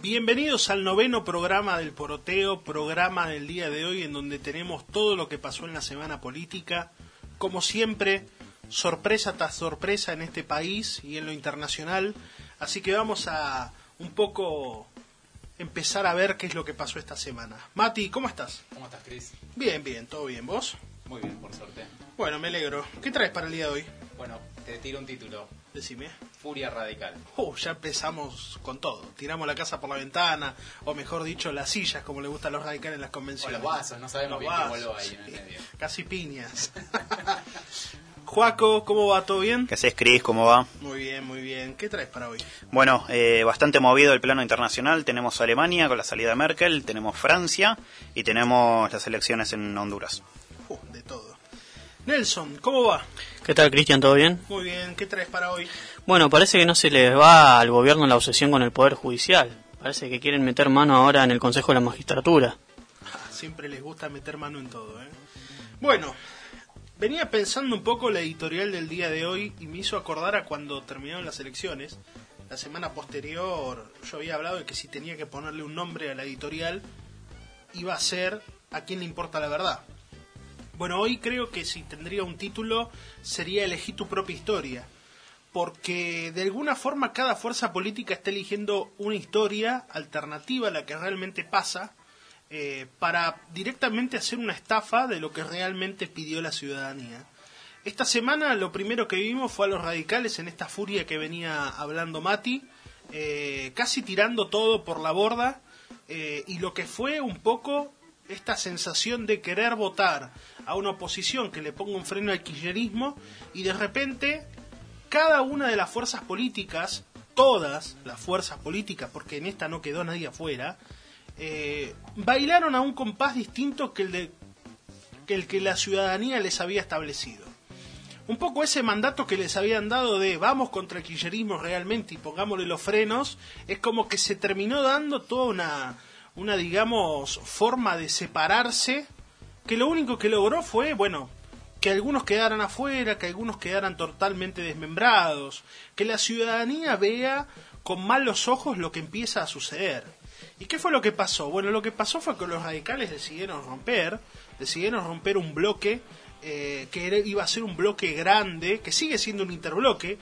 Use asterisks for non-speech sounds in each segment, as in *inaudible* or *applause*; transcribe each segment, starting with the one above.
Bienvenidos al noveno programa del Poroteo, programa del día de hoy en donde tenemos todo lo que pasó en la semana política. Como siempre, sorpresa tras sorpresa en este país y en lo internacional. Así que vamos a un poco empezar a ver qué es lo que pasó esta semana. Mati, ¿cómo estás? ¿Cómo estás, Chris? Bien, bien, todo bien. ¿Vos? Muy bien, por suerte. Bueno, me alegro. ¿Qué traes para el día de hoy? Bueno, te tiro un título. Decime. Furia radical. Uh, ya empezamos con todo. Tiramos la casa por la ventana, o mejor dicho, las sillas, como le gustan a los radicales en las O convenciones. los vasos, no sabemos Los bien vasos, qué voló ahí en el sí. medio. Casi piñas. *laughs* Juaco, ¿cómo va? ¿Todo bien? ¿Qué haces, Cris? ¿Cómo va? Muy bien, muy bien. ¿Qué traes para hoy? Bueno, eh, bastante movido el plano internacional. Tenemos Alemania con la salida de Merkel, tenemos Francia y tenemos las elecciones en Honduras. Uh, de todo. Nelson, ¿cómo va? ¿Qué tal, Cristian? ¿Todo bien? Muy bien. ¿Qué traes para hoy? Bueno, parece que no se les va al gobierno la obsesión con el Poder Judicial. Parece que quieren meter mano ahora en el Consejo de la Magistratura. Ah, Siempre les gusta meter mano en todo, ¿eh? Bueno, venía pensando un poco la editorial del día de hoy y me hizo acordar a cuando terminaron las elecciones. La semana posterior yo había hablado de que si tenía que ponerle un nombre a la editorial iba a ser ¿A quién le importa la verdad? Bueno, hoy creo que si tendría un título sería Elegí tu propia historia. Porque de alguna forma cada fuerza política está eligiendo una historia alternativa a la que realmente pasa eh, para directamente hacer una estafa de lo que realmente pidió la ciudadanía. Esta semana lo primero que vimos fue a los radicales en esta furia que venía hablando Mati, eh, casi tirando todo por la borda, eh, y lo que fue un poco esta sensación de querer votar a una oposición que le ponga un freno al kirchnerismo y de repente cada una de las fuerzas políticas, todas las fuerzas políticas, porque en esta no quedó nadie afuera, eh, bailaron a un compás distinto que el, de, que el que la ciudadanía les había establecido. Un poco ese mandato que les habían dado de vamos contra el kirchnerismo realmente y pongámosle los frenos, es como que se terminó dando toda una, una digamos, forma de separarse, que lo único que logró fue, bueno, que algunos quedaran afuera, que algunos quedaran totalmente desmembrados, que la ciudadanía vea con malos ojos lo que empieza a suceder. ¿Y qué fue lo que pasó? Bueno, lo que pasó fue que los radicales decidieron romper, decidieron romper un bloque eh, que iba a ser un bloque grande, que sigue siendo un interbloque,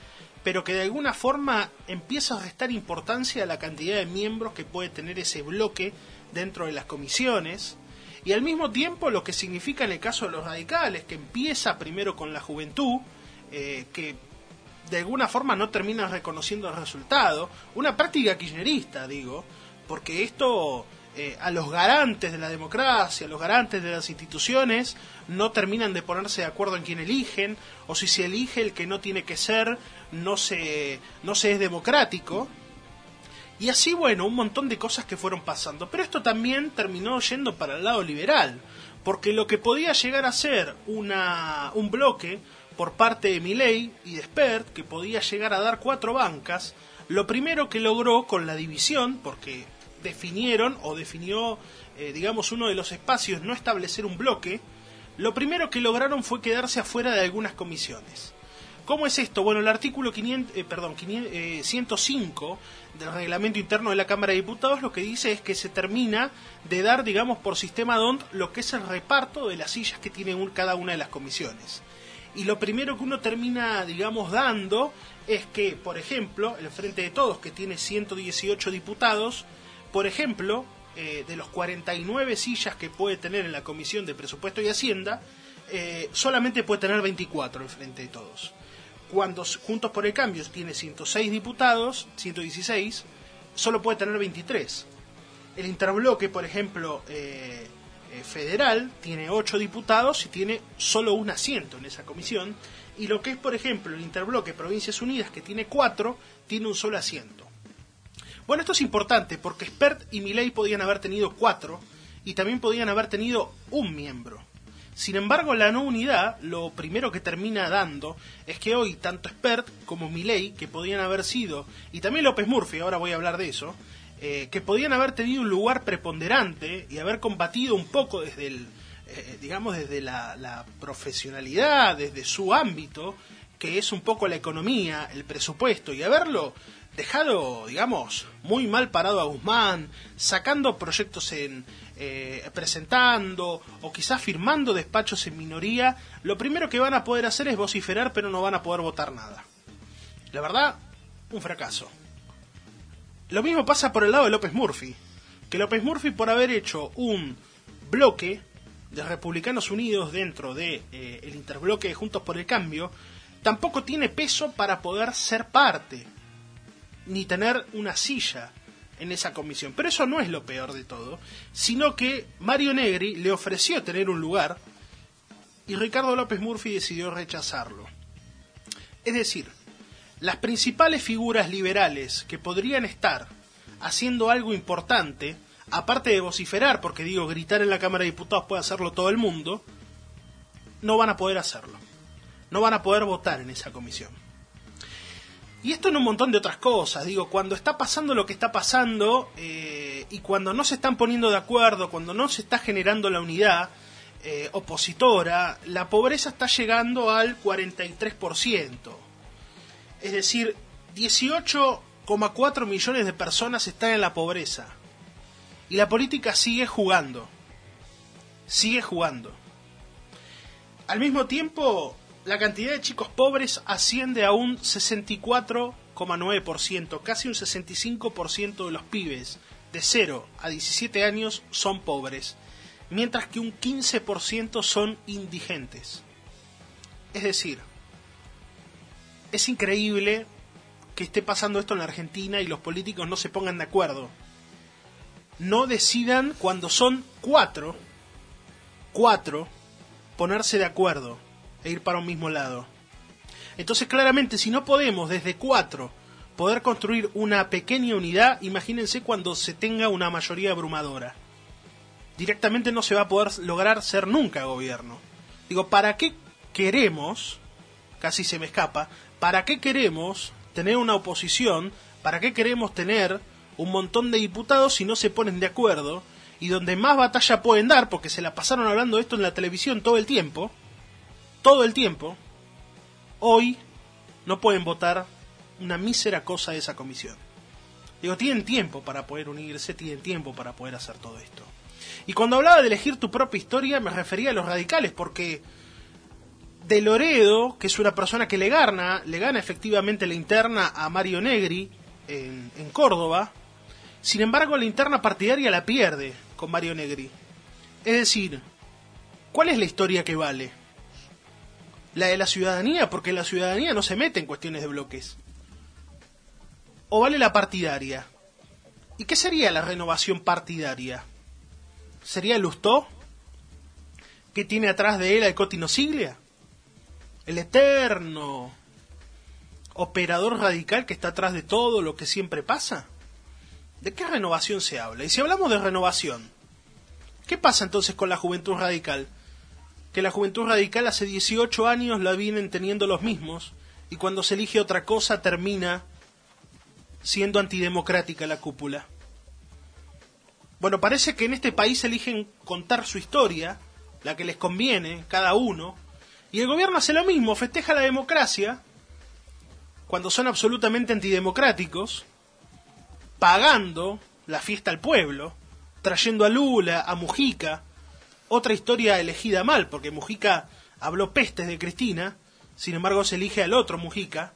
pero que de alguna forma empieza a restar importancia a la cantidad de miembros que puede tener ese bloque dentro de las comisiones. Y al mismo tiempo lo que significa en el caso de los radicales, que empieza primero con la juventud, eh, que de alguna forma no termina reconociendo el resultado, una práctica kirchnerista, digo, porque esto eh, a los garantes de la democracia, a los garantes de las instituciones, no terminan de ponerse de acuerdo en quién eligen, o si se elige el que no tiene que ser, no se, no se es democrático. Y así, bueno, un montón de cosas que fueron pasando. Pero esto también terminó yendo para el lado liberal, porque lo que podía llegar a ser una, un bloque por parte de Milei y de Spert, que podía llegar a dar cuatro bancas, lo primero que logró con la división, porque definieron o definió, eh, digamos, uno de los espacios no establecer un bloque, lo primero que lograron fue quedarse afuera de algunas comisiones. ¿Cómo es esto? Bueno, el artículo 500, eh, perdón, 500, eh, 105 del reglamento interno de la Cámara de Diputados lo que dice es que se termina de dar, digamos, por sistema DONT lo que es el reparto de las sillas que tiene un- cada una de las comisiones. Y lo primero que uno termina, digamos, dando es que, por ejemplo, el Frente de Todos, que tiene 118 diputados, por ejemplo, eh, de los 49 sillas que puede tener en la Comisión de Presupuesto y Hacienda, eh, solamente puede tener 24 el Frente de Todos. Cuando Juntos por el Cambio tiene 106 diputados, 116, solo puede tener 23. El interbloque, por ejemplo, eh, eh, federal, tiene 8 diputados y tiene solo un asiento en esa comisión. Y lo que es, por ejemplo, el interbloque Provincias Unidas, que tiene 4, tiene un solo asiento. Bueno, esto es importante porque Spert y Milei podían haber tenido 4 y también podían haber tenido un miembro. Sin embargo, la no unidad, lo primero que termina dando es que hoy tanto Spert como Milei, que podían haber sido, y también López Murphy, ahora voy a hablar de eso, eh, que podían haber tenido un lugar preponderante y haber combatido un poco desde el, eh, digamos, desde la, la profesionalidad, desde su ámbito, que es un poco la economía, el presupuesto, y haberlo dejado, digamos, muy mal parado a Guzmán, sacando proyectos en, eh, presentando o quizás firmando despachos en minoría, lo primero que van a poder hacer es vociferar, pero no van a poder votar nada. La verdad, un fracaso. Lo mismo pasa por el lado de López Murphy, que López Murphy por haber hecho un bloque de Republicanos Unidos dentro de eh, el interbloque de Juntos por el Cambio, tampoco tiene peso para poder ser parte, ni tener una silla en esa comisión. Pero eso no es lo peor de todo, sino que Mario Negri le ofreció tener un lugar y Ricardo López Murphy decidió rechazarlo. Es decir, las principales figuras liberales que podrían estar haciendo algo importante, aparte de vociferar, porque digo, gritar en la Cámara de Diputados puede hacerlo todo el mundo, no van a poder hacerlo. No van a poder votar en esa comisión. Y esto en un montón de otras cosas. Digo, cuando está pasando lo que está pasando eh, y cuando no se están poniendo de acuerdo, cuando no se está generando la unidad eh, opositora, la pobreza está llegando al 43%. Es decir, 18,4 millones de personas están en la pobreza. Y la política sigue jugando. Sigue jugando. Al mismo tiempo, la cantidad de chicos pobres asciende a un 64,9%, casi un 65% de los pibes de 0 a 17 años son pobres, mientras que un 15% son indigentes. Es decir, es increíble que esté pasando esto en la Argentina y los políticos no se pongan de acuerdo. No decidan cuando son cuatro, cuatro, ponerse de acuerdo e ir para un mismo lado. Entonces, claramente, si no podemos desde cuatro poder construir una pequeña unidad, imagínense cuando se tenga una mayoría abrumadora. Directamente no se va a poder lograr ser nunca gobierno. Digo, ¿para qué queremos, casi se me escapa, ¿para qué queremos tener una oposición? ¿Para qué queremos tener un montón de diputados si no se ponen de acuerdo? Y donde más batalla pueden dar, porque se la pasaron hablando esto en la televisión todo el tiempo, todo el tiempo, hoy no pueden votar una mísera cosa de esa comisión. Digo, tienen tiempo para poder unirse, tienen tiempo para poder hacer todo esto. Y cuando hablaba de elegir tu propia historia, me refería a los radicales, porque de Loredo, que es una persona que le gana, le gana efectivamente la interna a Mario Negri en, en Córdoba, sin embargo la interna partidaria la pierde con Mario Negri. Es decir, ¿cuál es la historia que vale? La de la ciudadanía, porque la ciudadanía no se mete en cuestiones de bloques. ¿O vale la partidaria? ¿Y qué sería la renovación partidaria? ¿Sería el Lustó? ¿Qué tiene atrás de él al Cotino Siglia? ¿El eterno operador radical que está atrás de todo lo que siempre pasa? ¿De qué renovación se habla? Y si hablamos de renovación, ¿qué pasa entonces con la juventud radical? Que la juventud radical hace 18 años la vienen teniendo los mismos y cuando se elige otra cosa termina siendo antidemocrática la cúpula. Bueno, parece que en este país eligen contar su historia, la que les conviene, cada uno, y el gobierno hace lo mismo, festeja la democracia, cuando son absolutamente antidemocráticos, pagando la fiesta al pueblo, trayendo a Lula, a Mujica, otra historia elegida mal, porque Mujica habló pestes de Cristina, sin embargo se elige al otro Mujica.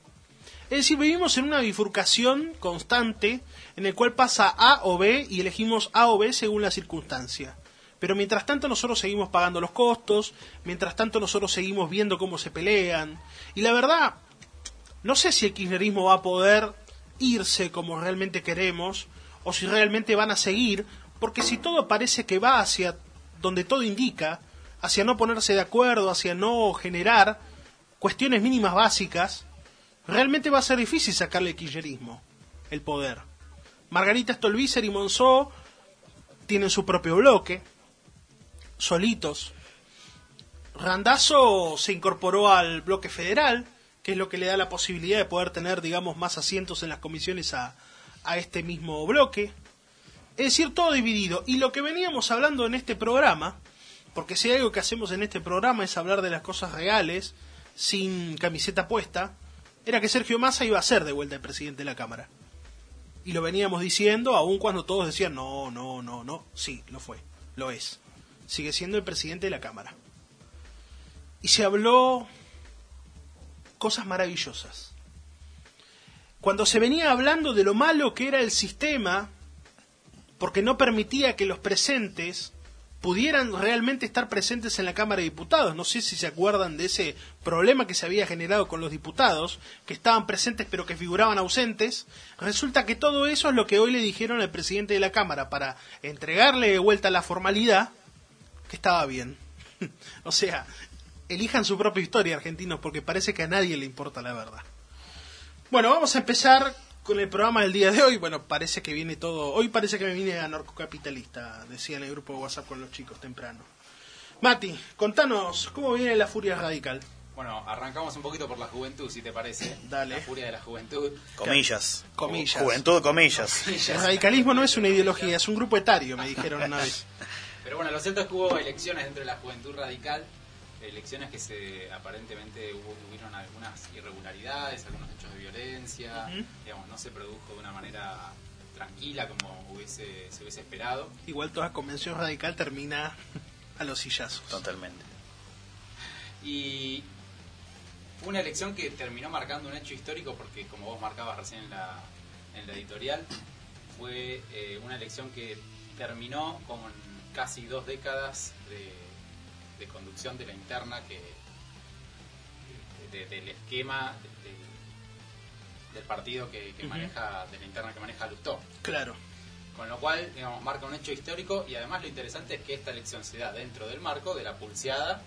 Es decir, vivimos en una bifurcación constante en el cual pasa A o B y elegimos A o B según la circunstancia. Pero mientras tanto nosotros seguimos pagando los costos, mientras tanto nosotros seguimos viendo cómo se pelean. Y la verdad, no sé si el kirchnerismo va a poder irse como realmente queremos, o si realmente van a seguir, porque si todo parece que va hacia donde todo indica, hacia no ponerse de acuerdo, hacia no generar cuestiones mínimas básicas, realmente va a ser difícil sacarle el kirchnerismo, el poder. Margarita Stolbizer y Monzó tienen su propio bloque, solitos. Randazo se incorporó al bloque federal, que es lo que le da la posibilidad de poder tener, digamos, más asientos en las comisiones a, a este mismo bloque. Es decir, todo dividido. Y lo que veníamos hablando en este programa, porque si hay algo que hacemos en este programa es hablar de las cosas reales, sin camiseta puesta, era que Sergio Massa iba a ser de vuelta el presidente de la Cámara. Y lo veníamos diciendo, aun cuando todos decían, no, no, no, no. Sí, lo fue, lo es. Sigue siendo el presidente de la Cámara. Y se habló cosas maravillosas. Cuando se venía hablando de lo malo que era el sistema, porque no permitía que los presentes pudieran realmente estar presentes en la Cámara de Diputados. No sé si se acuerdan de ese problema que se había generado con los diputados, que estaban presentes pero que figuraban ausentes. Resulta que todo eso es lo que hoy le dijeron al presidente de la Cámara para entregarle de vuelta la formalidad, que estaba bien. *laughs* o sea, elijan su propia historia, argentinos, porque parece que a nadie le importa la verdad. Bueno, vamos a empezar con el programa del día de hoy. Bueno, parece que viene todo. Hoy parece que me vine a narcocapitalista, decía en el grupo de WhatsApp con los chicos temprano. Mati, contanos, ¿cómo viene la furia radical? Bueno, arrancamos un poquito por la juventud, si te parece. Dale. La furia de la juventud. Comillas. Comillas. Juventud, comillas. El radicalismo no es una ideología, es un grupo etario, me dijeron una vez. Pero bueno, lo cierto es que hubo elecciones dentro de la juventud radical. Elecciones que se aparentemente hubo, hubieron algunas irregularidades, algunos hechos de violencia. Digamos, no se produjo de una manera tranquila como hubiese, se hubiese esperado. Igual toda convención radical termina a los sillazos. Totalmente. Y fue una elección que terminó marcando un hecho histórico porque, como vos marcabas recién en la, en la editorial, fue eh, una elección que terminó con casi dos décadas de, de conducción de la interna que de- del esquema de- de- del partido que, maneja de la interna que maneja Lustó. Claro. Con lo cual, digamos, marca un hecho histórico y además lo interesante es que esta elección se da dentro del marco de la pulseada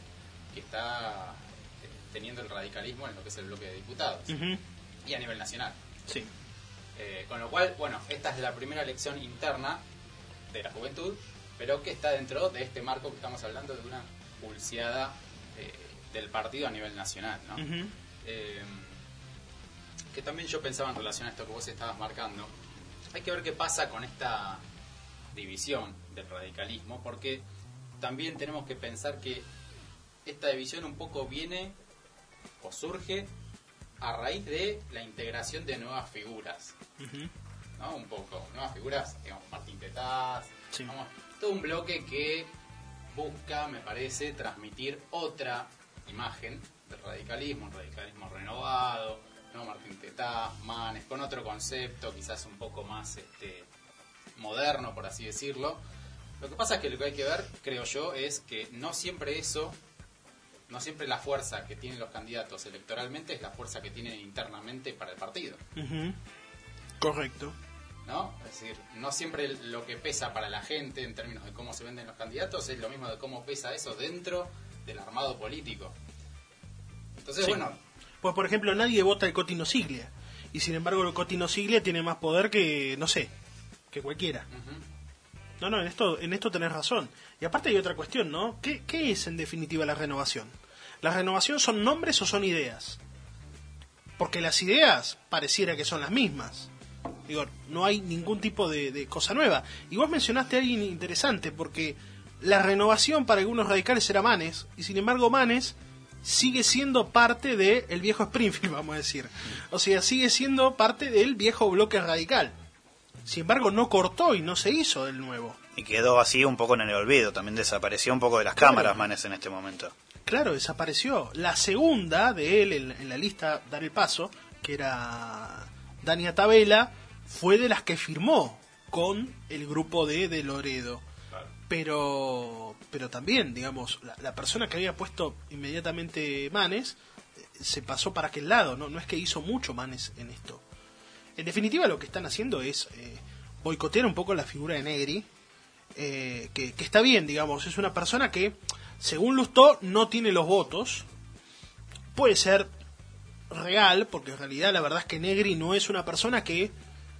que está eh, teniendo el radicalismo en lo que es el bloque de diputados y a nivel nacional. Sí. Eh, con lo cual, bueno, esta es la primera elección interna de la juventud, pero que está dentro de este marco que estamos hablando de una pulseada eh, del partido a nivel nacional, ¿no? Eh, que también yo pensaba en relación a esto que vos estabas marcando. Hay que ver qué pasa con esta división del radicalismo, porque también tenemos que pensar que esta división un poco viene o surge a raíz de la integración de nuevas figuras. ¿no? Un poco, nuevas figuras, digamos, Martín Tetaz, Sí. todo un bloque que busca, me parece, transmitir otra imagen del radicalismo, un radicalismo renovado, ¿no? Martín Tetaz, Manes, con otro concepto, quizás un poco más este, moderno, por así decirlo. Lo que pasa es que lo que hay que ver, creo yo, es que no siempre eso, no siempre la fuerza que tienen los candidatos electoralmente es la fuerza que tienen internamente para el partido. Correcto. ¿No? Es decir, no siempre lo que pesa para la gente en términos de cómo se venden los candidatos es lo mismo de cómo pesa eso dentro del armado político. Entonces, Sí. bueno, Pues, por ejemplo, nadie vota el Cotino Siglia. Y sin embargo, el Cotino Siglia tiene más poder que, no sé, que cualquiera. No, no, en esto, en esto tenés razón. Y aparte hay otra cuestión, ¿no? ¿Qué, qué es en definitiva la renovación? ¿La renovación son nombres o son ideas? Porque las ideas pareciera que son las mismas. Digo, no hay ningún tipo de, de cosa nueva. Y vos mencionaste a alguien interesante, porque la renovación para algunos radicales era Manes, y sin embargo Manes sigue siendo parte del viejo Springfield, *laughs* vamos a decir. O sea, sigue siendo parte del viejo bloque radical. Sin embargo, no cortó y no se hizo del nuevo. Y quedó así un poco en el olvido. También desapareció un poco de las cámaras, Manes, en este momento. Claro, desapareció. La segunda de él en, en la lista Dar el Paso, que era Dania Tabela, fue de las que firmó con el grupo de De Loredo. Pero, pero también, digamos, la, la persona que había puesto inmediatamente Manes eh, se pasó para aquel lado, ¿no? No es que hizo mucho Manes en esto. En definitiva, lo que están haciendo es eh, boicotear un poco la figura de Negri, eh, que, que está bien, digamos, es una persona que, según Lustó, no tiene los votos. Puede ser real, porque en realidad la verdad es que Negri no es una persona que,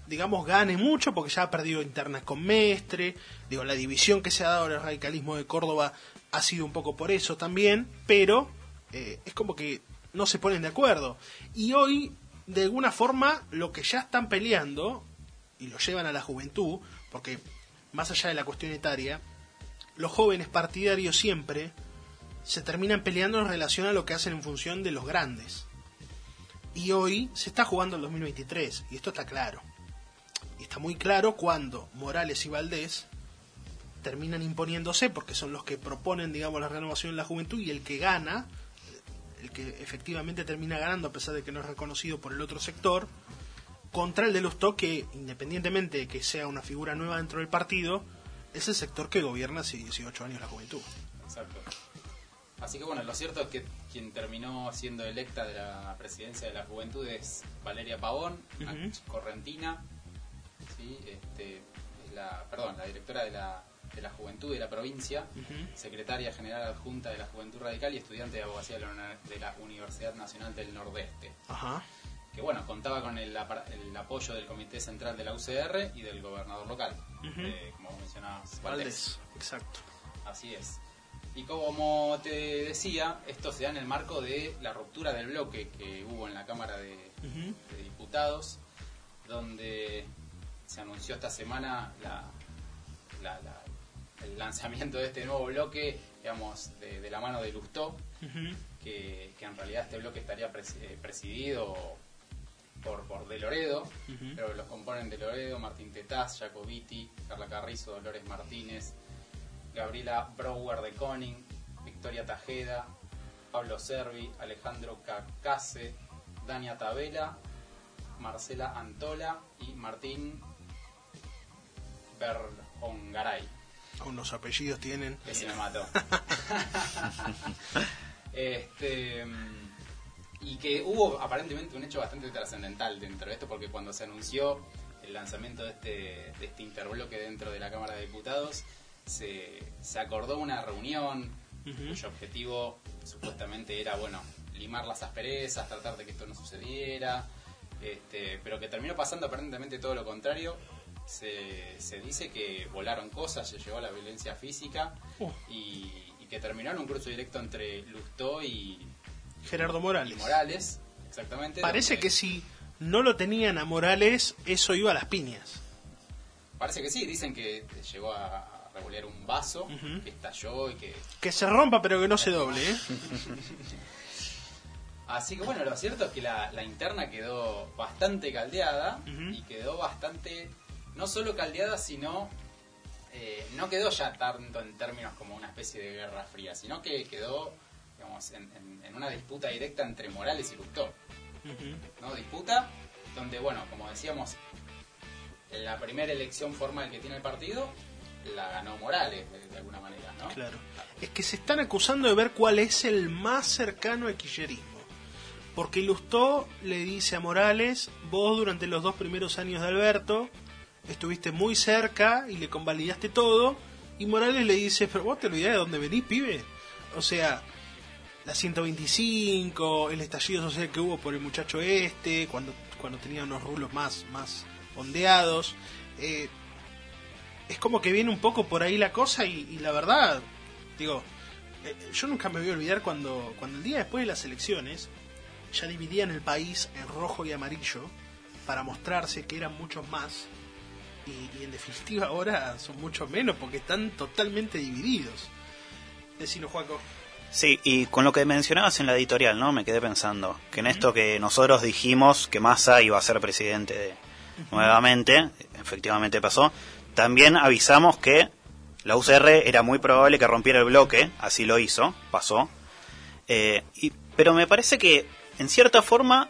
digamos, gane mucho, porque ya ha perdido internas con Mestre, digo, la división que se ha dado al radicalismo de Córdoba ha sido un poco por eso también, pero eh, es como que no se ponen de acuerdo. Y hoy, de alguna forma, lo que ya están peleando, y lo llevan a la juventud, porque más allá de la cuestión etaria, los jóvenes partidarios siempre se terminan peleando en relación a lo que hacen en función de los grandes. Y hoy se está jugando el 2023, y esto está claro. Y está muy claro cuando Morales y Valdés terminan imponiéndose porque son los que proponen, digamos, la renovación en la juventud y el que gana, el que efectivamente termina ganando a pesar de que no es reconocido por el otro sector, contra el de Lustó que independientemente de que sea una figura nueva dentro del partido, es el sector que gobierna hace 18 años la juventud. Exacto. Así que bueno, lo cierto es que quien terminó siendo electa de la presidencia de la juventud es Valeria Pavón, correntina, ¿sí? este, es la, perdón, la directora de la, de la juventud de la provincia, secretaria general adjunta de la Juventud Radical y estudiante de abogacía de la, Universidad Nacional del Nordeste. Ajá. Que bueno, contaba con el, apoyo del Comité Central de la UCR y del gobernador local, eh, como mencionabas, Valdés. Valdés, exacto. Así es. Y como te decía, esto se da en el marco de la ruptura del bloque que hubo en la Cámara de Diputados, donde se anunció esta semana la, la- la- el lanzamiento de este nuevo bloque, digamos, de, de la mano de Lustó, que, que en realidad este bloque estaría eh, presidido por, por De Loredo, pero los componen De Loredo, Martín Tetaz, Jacobiti, Carla Carrizo, Dolores Martínez, Gabriela Brouwer de Koning, Victoria Tajeda, Pablo Servi, Alejandro Cacase, Dania Tabela, Marcela Antola y Martín Berjongaray. Aún los apellidos tienen. Ese me mató. *laughs* este, y que hubo aparentemente un hecho bastante trascendental dentro de esto, porque cuando se anunció el lanzamiento de este, de este interbloque dentro de la Cámara de Diputados, se, se acordó una reunión cuyo objetivo supuestamente era, bueno, limar las asperezas, tratar de que esto no sucediera, este, pero que terminó pasando aparentemente todo lo contrario. Se, se dice que volaron cosas, se llegó a la violencia física Uh. y, y que terminó en un cruce directo entre Lustó y, Gerardo y Morales. Morales, exactamente. Parece donde- que si no lo tenían a Morales, eso iba a las piñas. Parece que sí, dicen que llegó a, revolear un vaso, que estalló y que Que se rompa pero que no se doble, ¿eh? *laughs* Así que bueno, lo cierto es que la, la interna quedó bastante caldeada y quedó bastante, no solo caldeada, sino eh, no quedó ya tanto en términos como una especie de guerra fría, sino que quedó digamos, en, en- en una disputa directa entre Morales y Lustó. ¿no? Disputa donde, bueno, como decíamos, en la primera elección formal que tiene el partido la ganó Morales de, de alguna manera, ¿no? Claro. Es que se están acusando de ver cuál es el más cercano al kirchnerismo. Porque Lustó le dice a Morales, vos durante los dos primeros años de Alberto estuviste muy cerca y le convalidaste todo. Y Morales le dice, pero vos te olvidás de dónde venís, pibe. O sea, la 125, el estallido social que hubo por el muchacho este, cuando, cuando tenía unos rulos más, más ondeados. Eh, es como que viene un poco por ahí la cosa y, la verdad, digo, eh, yo nunca me voy a olvidar cuando, cuando el día después de las elecciones ya dividían el país en rojo y amarillo para mostrarse que eran muchos más y, y en definitiva ahora son muchos menos porque están totalmente divididos. Decilo, Juaco. Sí, y con lo que mencionabas en la editorial, ¿no? Me quedé pensando que en esto que nosotros dijimos que Massa iba a ser presidente de- nuevamente, efectivamente pasó, también avisamos que la UCR era muy probable que rompiera el bloque, así lo hizo, pasó. Eh, y- pero me parece que, en cierta forma,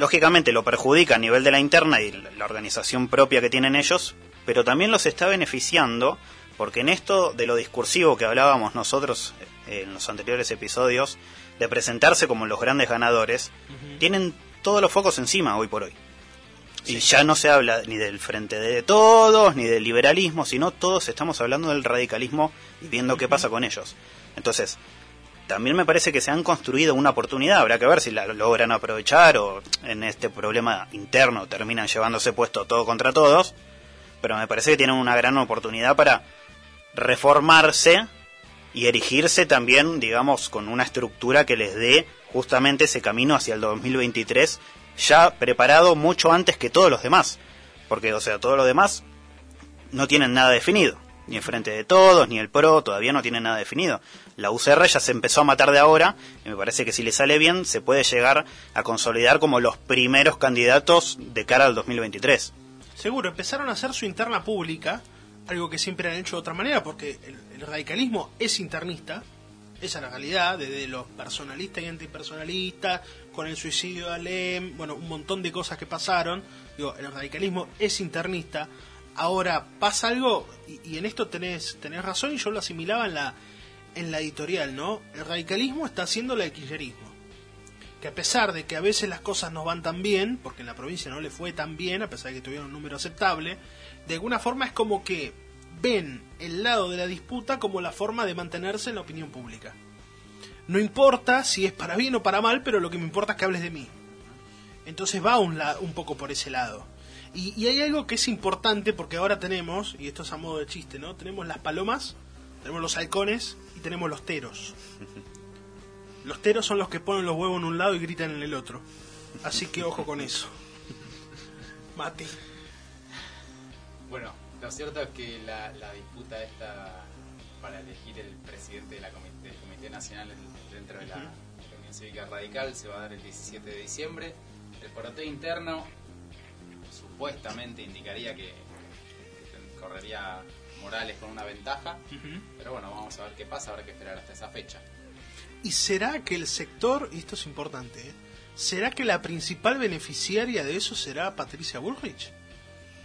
lógicamente lo perjudica a nivel de la interna y la organización propia que tienen ellos, pero también los está beneficiando porque en esto de lo discursivo que hablábamos nosotros eh, en los anteriores episodios, de presentarse como los grandes ganadores, tienen todos los focos encima hoy por hoy. Y ya no se habla ni del frente de todos, ni del liberalismo, sino todos estamos hablando del radicalismo y viendo qué pasa con ellos. Entonces, también me parece que se han construido una oportunidad, habrá que ver si la logran aprovechar o en este problema interno terminan llevándose puesto todo contra todos, pero me parece que tienen una gran oportunidad para reformarse y erigirse también, digamos, con una estructura que les dé justamente ese camino hacia el 2023 ya preparado mucho antes que todos los demás. Porque, o sea, todos los demás no tienen nada definido. Ni el Frente de Todos, ni el PRO, todavía no tienen nada definido. La UCR ya se empezó a matar de ahora, y me parece que si le sale bien, se puede llegar a consolidar como los primeros candidatos de cara al 2023. Seguro, empezaron a hacer su interna pública, algo que siempre han hecho de otra manera, porque el, radicalismo es internista, esa es la realidad, desde los personalistas y antipersonalistas, con el suicidio de Alem, bueno, un montón de cosas que pasaron. Digo, el radicalismo es internista. Ahora pasa algo, y, y en esto tenés, tenés razón, y yo lo asimilaba en la, en la editorial, ¿no? El radicalismo está haciendo el kirchnerismo. Que a pesar de que a veces las cosas no van tan bien, porque en la provincia no le fue tan bien, a pesar de que tuvieron un número aceptable, de alguna forma es como que ven el lado de la disputa como la forma de mantenerse en la opinión pública. No importa si es para bien o para mal, pero lo que me importa es que hables de mí. Entonces va un, la- un poco por ese lado. Y, y hay algo que es importante porque ahora tenemos, y esto es a modo de chiste, ¿no? Tenemos las palomas, tenemos los halcones y tenemos los teros. Los teros son los que ponen los huevos en un lado y gritan en el otro. Así que ojo con eso. Mati. Bueno, lo cierto es que la, la disputa esta para elegir el presidente de la comi- del Comité Nacional dentro de la Unión Cívica Radical se va a dar el 17 de diciembre. El poroteo interno supuestamente indicaría que, que correría Morales con una ventaja, pero bueno, vamos a ver qué pasa, habrá que esperar hasta esa fecha. ¿Y será que el sector, y esto es importante, ¿eh? ¿será que la principal beneficiaria de eso será Patricia Bullrich?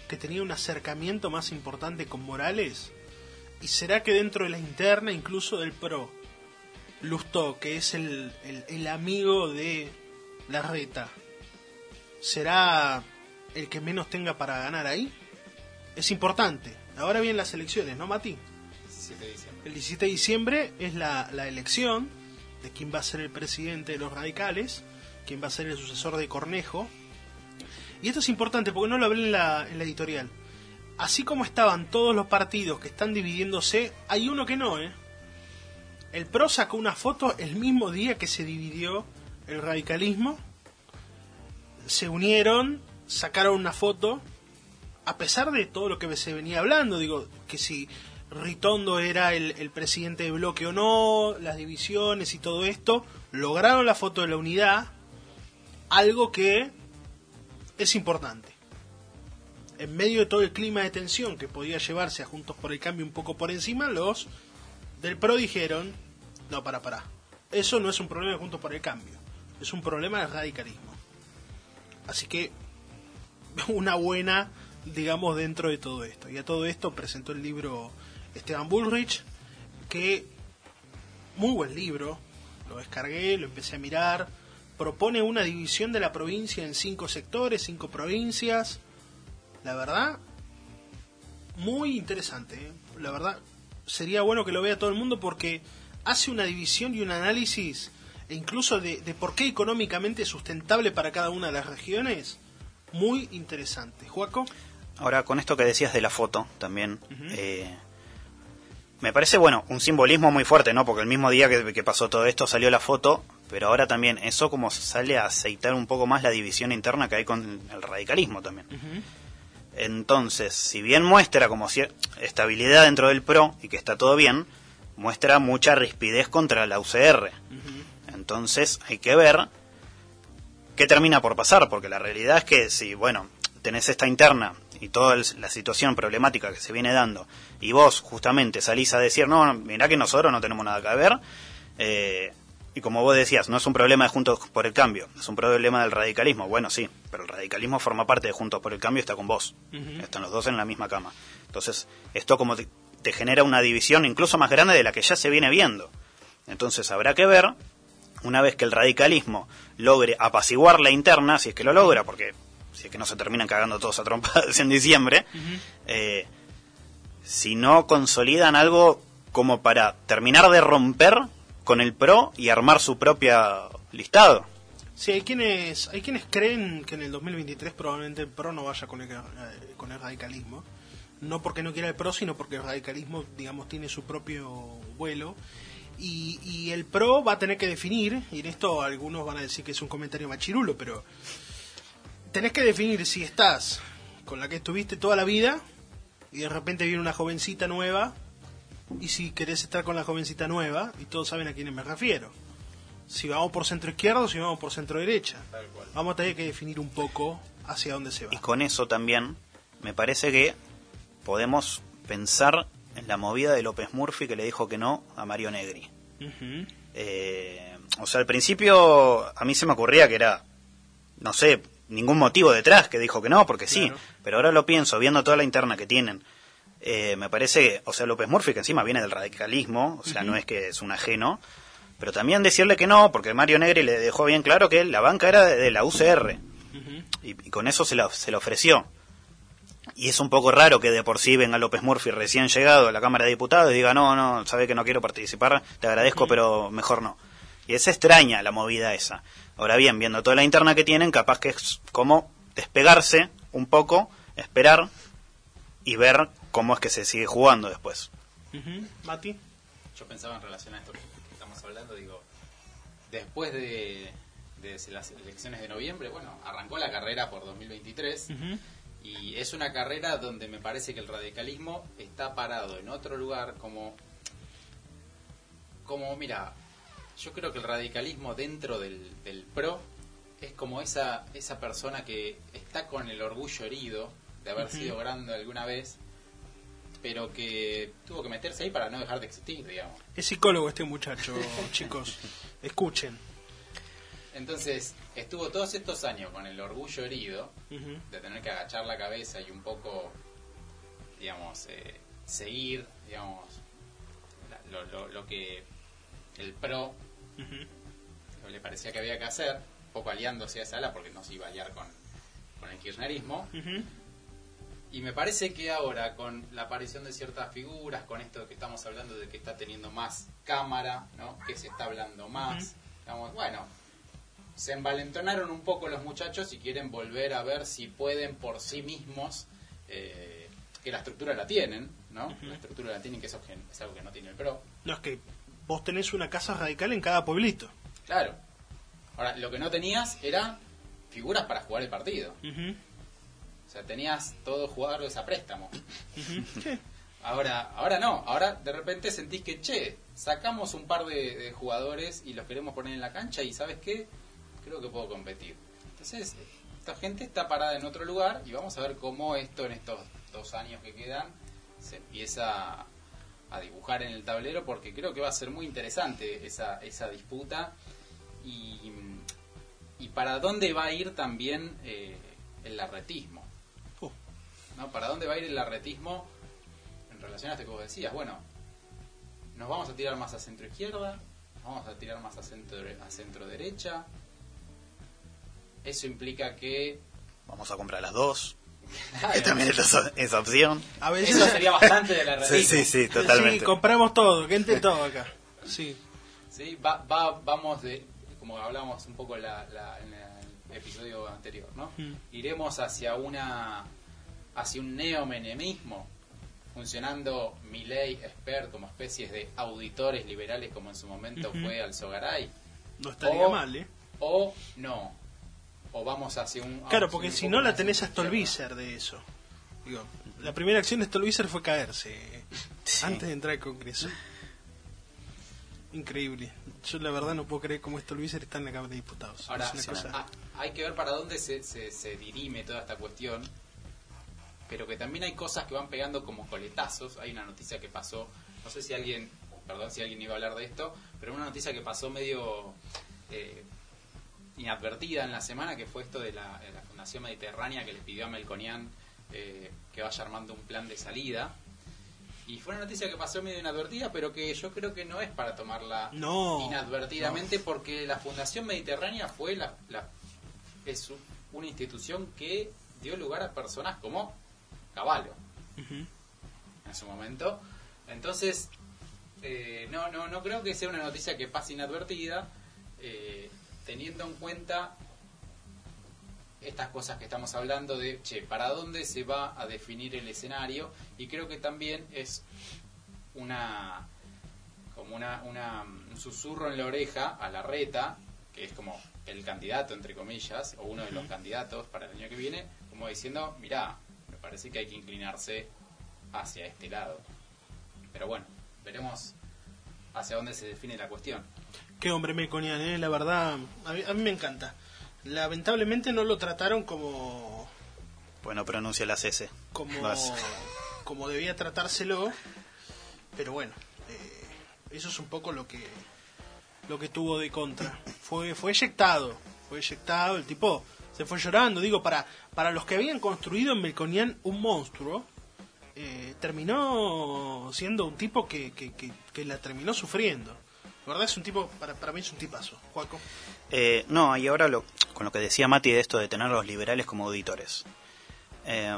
Que tenía un acercamiento más importante con Morales. ¿Y será que dentro de la interna, incluso del PRO, Lustó, que es el, el, el amigo de la reta, será el que menos tenga para ganar ahí? Es importante. Ahora vienen las elecciones, ¿no, Mati? 17 de diciembre. El 17 de diciembre es la, la elección de quién va a ser el presidente de los radicales, quién va a ser el sucesor de Cornejo. Y esto es importante porque no lo hablé en la, en la editorial. Así como estaban todos los partidos que están dividiéndose, hay uno que no, ¿eh? El PRO sacó una foto el mismo día que se dividió el radicalismo. Se unieron, sacaron una foto, a pesar de todo lo que se venía hablando, digo, que si Ritondo era el, presidente de bloque o no, las divisiones y todo esto, lograron la foto de la unidad, algo que es importante. En medio de todo el clima de tensión que podía llevarse a Juntos por el Cambio un poco por encima, los del PRO dijeron, no, para, para, eso no es un problema de Juntos por el Cambio, es un problema del radicalismo. Así que *laughs* una buena, digamos, dentro de todo esto. Y a todo esto presentó el libro Esteban Bullrich, que muy buen libro, lo descargué, lo empecé a mirar, propone una división de la provincia en cinco sectores, cinco provincias, la verdad, muy interesante, ¿eh? la verdad, sería bueno que lo vea todo el mundo porque hace una división y un análisis e incluso de, de por qué económicamente es sustentable para cada una de las regiones, muy interesante. Juaco. Ahora, con esto que decías de la foto también, eh, me parece, bueno, un simbolismo muy fuerte, ¿no? Porque el mismo día que, que pasó todo esto salió la foto, pero ahora también eso como sale a aceitar un poco más la división interna que hay con el radicalismo también. Entonces, si bien muestra como estabilidad dentro del PRO y que está todo bien, muestra mucha rispidez contra la UCR. Entonces, hay que ver qué termina por pasar, porque la realidad es que si, bueno, tenés esta interna y toda la situación problemática que se viene dando, y vos justamente salís a decir, no, mirá que nosotros no tenemos nada que ver, eh, y como vos decías, no es un problema de Juntos por el Cambio, es un problema del radicalismo. Bueno, sí, pero el radicalismo forma parte de Juntos por el Cambio y está con vos. Están los dos en la misma cama. Entonces, esto como te, te genera una división incluso más grande de la que ya se viene viendo. Entonces, habrá que ver, una vez que el radicalismo logre apaciguar la interna, si es que lo logra, porque si es que no se terminan cagando todos a trompadas *laughs* en diciembre, eh, si no consolidan algo como para terminar de romper con el PRO y armar su propia listado. Sí, hay quienes, hay quienes creen que en el 2023 probablemente el PRO no vaya con el, eh, con el radicalismo. No porque no quiera el PRO, sino porque el radicalismo, digamos, tiene su propio vuelo. Y, y el PRO va a tener que definir, y en esto algunos van a decir que es un comentario machirulo, pero tenés que definir si estás con la que estuviste toda la vida y de repente viene una jovencita nueva y si querés estar con la jovencita nueva y todos saben a quiénes me refiero si vamos por centro izquierdo o si vamos por centro derecha. Vamos a tener que definir un poco hacia dónde se va. Y con eso también me parece que podemos pensar en la movida de López Murphy que le dijo que no a Mario Negri. Eh, o sea, al principio a mí se me ocurría que era, no sé, ningún motivo detrás que dijo que no, porque sí, Claro. pero ahora lo pienso, viendo toda la interna que tienen, eh, me parece que, o sea, López Murphy, que encima viene del radicalismo, o sea, no es que es un ajeno, pero también decirle que no, porque Mario Negri le dejó bien claro que la banca era de, de la UCR, y con eso se la, se la ofreció. Y es un poco raro que de por sí venga López Murphy recién llegado a la Cámara de Diputados y diga, no, no, sabe que no quiero participar, te agradezco, pero mejor no. Y es extraña la movida esa. Ahora bien, viendo toda la interna que tienen, capaz que es como despegarse un poco, esperar y ver cómo es que se sigue jugando después. Ujú. Mati. Yo pensaba en relación a esto que estamos hablando, digo, después de, de las elecciones de noviembre, bueno, arrancó la carrera por 2023 Ujú. y es una carrera donde me parece que el radicalismo está parado en otro lugar como, como mira, yo creo que el radicalismo dentro del, del PRO es como esa, esa persona que está con el orgullo herido de haber sido grande alguna vez, pero que tuvo que meterse ahí para no dejar de existir, digamos. Es psicólogo este muchacho, *laughs* chicos. Escuchen. Entonces, estuvo todos estos años con el orgullo herido de tener que agachar la cabeza y un poco, digamos, eh, seguir, digamos, la- lo, lo- lo que el PRO Le parecía que había que hacer, un poco aliándose a esa ala porque no se iba a aliar con, con el kirchnerismo. Y me parece que ahora, con la aparición de ciertas figuras, con esto que estamos hablando de que está teniendo más cámara, ¿no? que se está hablando más, digamos, bueno, se envalentonaron un poco los muchachos y quieren volver a ver si pueden por sí mismos, eh, que la estructura la tienen, ¿no? La estructura la tienen, que eso que- es algo que no tiene el PRO. No, es que vos tenés una casa radical en cada pueblito. Claro. Ahora, lo que no tenías era figuras para jugar el partido. O sea, tenías todos jugadores a préstamo. *laughs* Ahora, ahora no, ahora de repente sentís que, che, sacamos un par de, de jugadores y los queremos poner en la cancha y ¿sabes qué? Creo que puedo competir. Entonces, esta gente está parada en otro lugar y vamos a ver cómo esto en estos dos años que quedan se empieza a dibujar en el tablero porque creo que va a ser muy interesante esa, esa disputa y, y para dónde va a ir también eh, el larretismo. Uh, ¿no? ¿Para dónde va a ir el larretismo en relación a esto que vos decías? Bueno, nos vamos a tirar más a centro izquierda, nos vamos a tirar más a centro, a centro derecha. Eso implica que... Vamos a comprar las dos, *laughs* que también es esa, esa opción. a veces. Eso sería bastante de la Sí, sí, sí, totalmente. Sí, compramos todo, que entre todo acá. Sí. ¿sí? Va, va- vamos de, como hablábamos un poco la- la- en el episodio anterior, ¿no? Mm. Iremos hacia una hacia un neomenemismo, funcionando Milei, Esper como especies de auditores liberales como en su momento Ujú. fue Alzogaray, No estaría O- mal, ¿eh? o no, o vamos hacia un... Claro, porque si no la tenés a. Stolbizer de eso. Digo, la primera acción de Stolbizer fue caerse Sí. antes de entrar al Congreso. Increíble. Yo la verdad no puedo creer cómo Stolbizer está en la Cámara de Diputados. Ahora, cosa... ah, hay que ver para dónde se, se, se dirime toda esta cuestión, pero que también hay cosas que van pegando como coletazos. Hay una noticia que pasó, no sé si alguien, perdón si alguien iba a hablar de esto, pero una noticia que pasó medio eh, inadvertida en la semana, que fue esto de la, de la Fundación Mediterránea que le pidió a Melconian eh, que vaya armando un plan de salida. Y fue una noticia que pasó medio inadvertida, pero que yo creo que no es para tomarla No, inadvertidamente porque la Fundación Mediterránea fue la, la- es una institución que dio lugar a personas como Caballo en su momento. Entonces, eh, no, no, no creo que sea una noticia que pase inadvertida, eh, teniendo en cuenta estas cosas que estamos hablando de, che, ¿para dónde se va a definir el escenario? Y creo que también es una como una, una, un susurro en la oreja a la reta, que es como el candidato, entre comillas, o uno de los candidatos para el año que viene, como diciendo, mirá, me parece que hay que inclinarse hacia este lado. Pero bueno, veremos hacia dónde se define la cuestión. Qué hombre Melconian, ¿eh? La verdad, a mí, a mí me encanta. Lamentablemente no lo trataron como Pues no pronuncia las S. como, Vas. como debía tratárselo, pero bueno, eh, eso es un poco lo que lo que tuvo de contra. Fue fue eyectado, fue eyectado, el tipo se fue llorando, digo, para para los que habían construido en Melconian un monstruo, eh, terminó siendo un tipo que, que, que, que la terminó sufriendo. La verdad es un tipo, para, para mí es un tipazo, Juaco. Eh, no, y ahora lo, con lo que decía Mati de esto de tener a los liberales como auditores. Eh,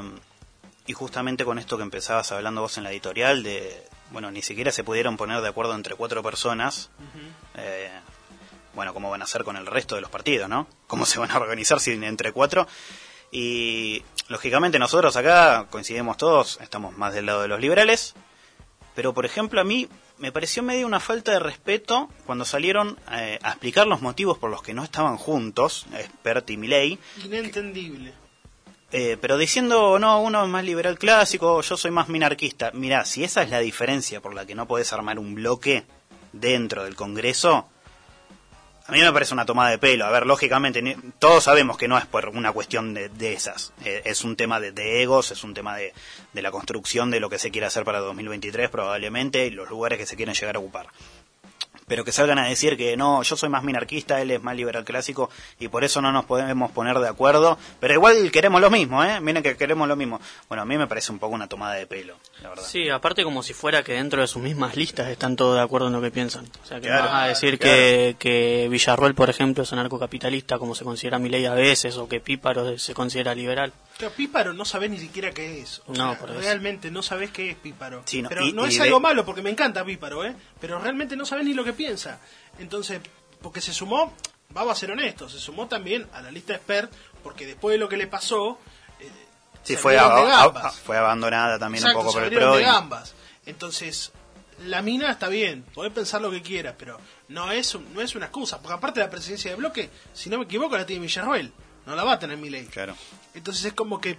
y justamente con esto que empezabas hablando vos en la editorial, de, bueno, ni siquiera se pudieron poner de acuerdo entre cuatro personas. Eh, bueno, cómo van a hacer con el resto de los partidos, ¿no? ¿Cómo se van a organizar si entre cuatro? Y lógicamente nosotros acá coincidimos todos, estamos más del lado de los liberales, pero por ejemplo a mí me pareció medio una falta de respeto cuando salieron eh, a explicar los motivos por los que no estaban juntos, Expert y Milei, Inentendible. eh, pero diciendo, no, uno es más liberal clásico, yo soy más minarquista. Mirá, si esa es la diferencia por la que no podés armar un bloque dentro del Congreso, a mí me parece una tomada de pelo. A ver, lógicamente, todos sabemos que no es por una cuestión de, de esas. Eh, es un tema de, de egos, es un tema de, de la construcción de lo que se quiere hacer para 2023 probablemente y los lugares que se quieren llegar a ocupar. Pero que salgan a decir que no, yo soy más minarquista, él es más liberal clásico y por eso no nos podemos poner de acuerdo. Pero igual queremos lo mismo, ¿eh? Miren que queremos lo mismo. Bueno, a mí me parece un poco una tomada de pelo, la verdad. Sí, aparte como si fuera que dentro de sus mismas listas están todos de acuerdo en lo que piensan. O sea, que Claro, vas a decir claro. que, que Villarroel, por ejemplo, es anarcocapitalista como se considera Milei a veces, o que Píparo se considera liberal. Claro, Píparo no sabés ni siquiera qué es. O No, sea, realmente no sabés qué es Píparo. Sí, no, pero y- no y es de- algo malo porque me encanta Píparo, ¿eh? Pero realmente no sabés ni lo que piensa. Entonces, porque se sumó, vamos a ser honestos, se sumó también a la lista expert porque después de lo que le pasó... eh, Sí, fue, a- a- gambas. a- fue abandonada también Exacto, un poco por el PRO. de gambas. Entonces, la mina está bien, podés pensar lo que quieras, pero no es, no es una excusa. Porque aparte de la presidencia de bloque, si no me equivoco, la tiene Villarroel. No la va a tener Milei. Claro. Entonces es como que,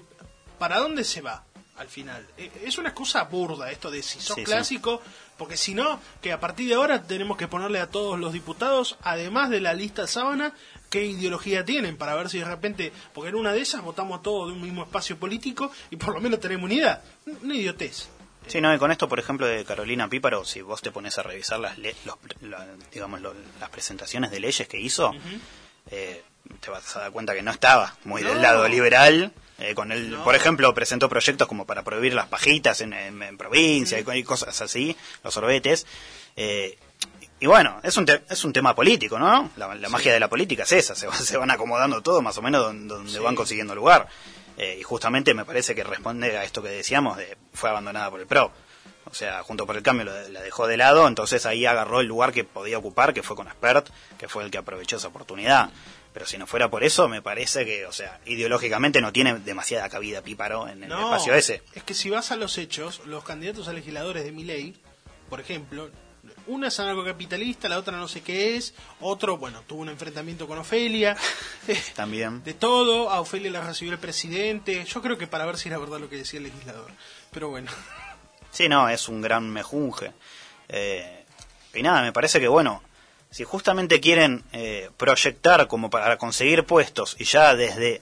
¿para dónde se va al final? E- Es una excusa burda esto de si sos Sí, sí. clásico, porque si no, que a partir de ahora tenemos que ponerle a todos los diputados, además de la lista sábana, qué ideología tienen, para ver si de repente, porque en una de esas votamos todos de un mismo espacio político y por lo menos tenemos unidad. Una idiotez. Sí, no, y con esto, por ejemplo, de Carolina Píparo, si vos te pones a revisar las, le- los, la- digamos, las presentaciones de leyes que hizo, eh, te vas a dar cuenta que no estaba muy del lado liberal. eh, con el, No. Por ejemplo, presentó proyectos como para prohibir las pajitas en, en- en provincia y co- y, cosas así, los sorbetes. eh, y bueno, es un, te- es un tema político, ¿no? La, la magia de la política es esa, se, va- *laughs* se van acomodando todo más o menos donde, donde Sí. van consiguiendo lugar. Eh, y justamente me parece que responde a esto que decíamos de fue abandonada por el PRO. O sea, junto por el cambio la dejó de lado, entonces ahí agarró el lugar que podía ocupar, que fue con Expert, que fue el que aprovechó esa oportunidad. Pero si no fuera por eso, me parece que, o sea, ideológicamente no tiene demasiada cabida Píparo en el No, espacio ese. es que si vas a los hechos, los candidatos a legisladores de Milei, por ejemplo, una es anarcocapitalista, la otra no sé qué es, otro, bueno, tuvo un enfrentamiento con Ofelia, *laughs* También. de todo, a Ofelia la recibió el presidente, yo creo que para ver si era verdad lo que decía el legislador, pero bueno, Sí, no, es un gran mejunje. Eh, y nada, me parece que bueno, si justamente quieren eh, proyectar como para conseguir puestos y ya desde,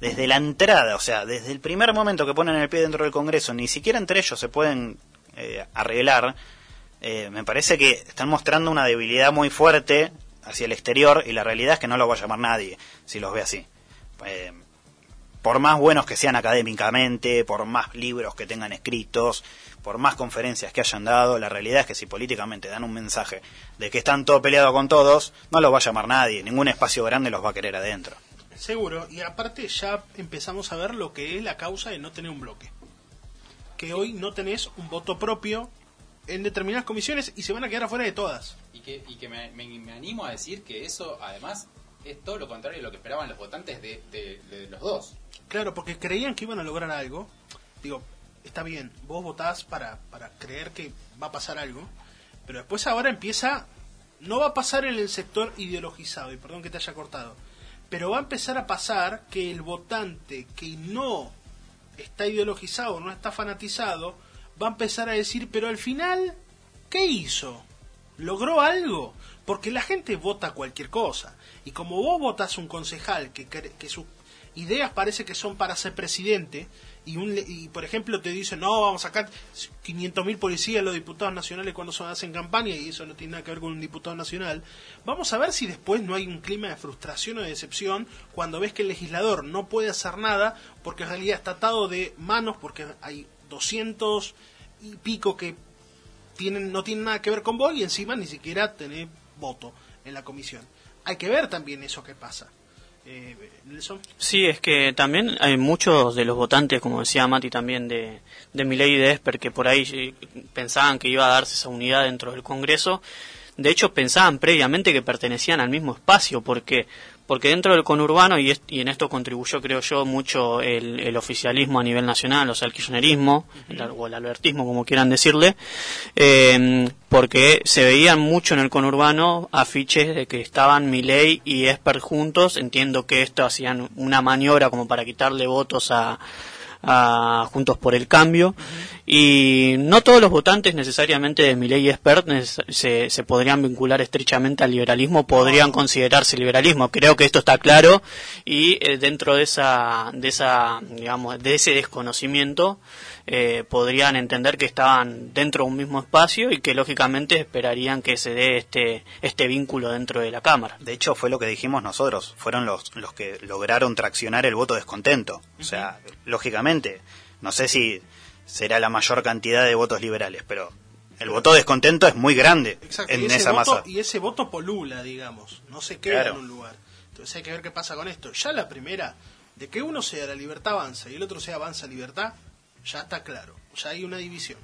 desde la entrada, o sea, desde el primer momento que ponen el pie dentro del Congreso, ni siquiera entre ellos se pueden eh, arreglar, eh, me parece que están mostrando una debilidad muy fuerte hacia el exterior y la realidad es que no lo va a llamar nadie si los ve así. Eh, por más buenos que sean académicamente, por más libros que tengan escritos, por más conferencias que hayan dado, la realidad es que si políticamente dan un mensaje de que están todo peleado con todos, no los va a llamar nadie, ningún espacio grande los va a querer adentro. seguro, y aparte ya empezamos a ver lo que es la causa de no tener un bloque, que hoy no tenés un voto propio en determinadas comisiones y se van a quedar afuera de todas. Y que, y que me, me- me animo a decir que eso, además, es todo lo contrario de lo que esperaban los votantes de, de- de los dos. Claro, porque creían que iban a lograr algo. Digo, está bien, vos votás para, para creer que va a pasar algo, pero después ahora empieza, no va a pasar en el sector ideologizado, y perdón que te haya cortado, pero va a empezar a pasar que el votante que no está ideologizado, no está fanatizado, va a empezar a decir, pero al final, ¿qué hizo? ¿Logró algo? Porque la gente vota cualquier cosa. Y como vos votás un concejal que, que sus ideas parece que son para ser presidente y, un, y por ejemplo te dicen no vamos a sacar 500.000 policías los diputados nacionales cuando se hacen campaña y eso no tiene nada que ver con un diputado nacional. Vamos a ver si después no hay un clima de frustración o de decepción cuando ves que el legislador no puede hacer nada porque en realidad está atado de manos porque hay 200 y pico que tienen no tienen nada que ver con vos y encima ni siquiera tenés voto en la comisión. Hay que ver también eso que pasa eh, Nelson. Sí, es que también hay muchos de los votantes, como decía Mati también, de, de Milei y de Esper, que por ahí eh, pensaban que iba a darse esa unidad dentro del Congreso. De hecho, pensaban previamente que pertenecían al mismo espacio, porque porque dentro del conurbano, y, y en esto contribuyó, creo yo, mucho el, oficialismo a nivel nacional, o sea, el kirchnerismo, o el albertismo, como quieran decirle, eh, porque se veían mucho en el conurbano afiches de que estaban Milei y Esper juntos, entiendo que esto hacían una maniobra como para quitarle votos a Juntos por el Cambio. Y no todos los votantes necesariamente de Milei y Expert se, se podrían vincular estrechamente al liberalismo, podrían considerarse liberalismo. Creo que esto está claro y eh, dentro de esa, de esa, digamos, de ese desconocimiento, eh, podrían entender que estaban dentro de un mismo espacio y que lógicamente esperarían que se dé este, este vínculo dentro de la Cámara. De hecho, fue lo que dijimos nosotros, fueron los, los que lograron traccionar el voto descontento. O sea, lógicamente, no sé si será la mayor cantidad de votos liberales, pero el voto descontento es muy grande en esa masa. Y ese voto polula, digamos, no se queda en un lugar. Entonces hay que ver qué pasa con esto. Ya la primera, de que uno sea la libertad avanza y el otro sea avanza libertad, ya está claro, ya hay una división.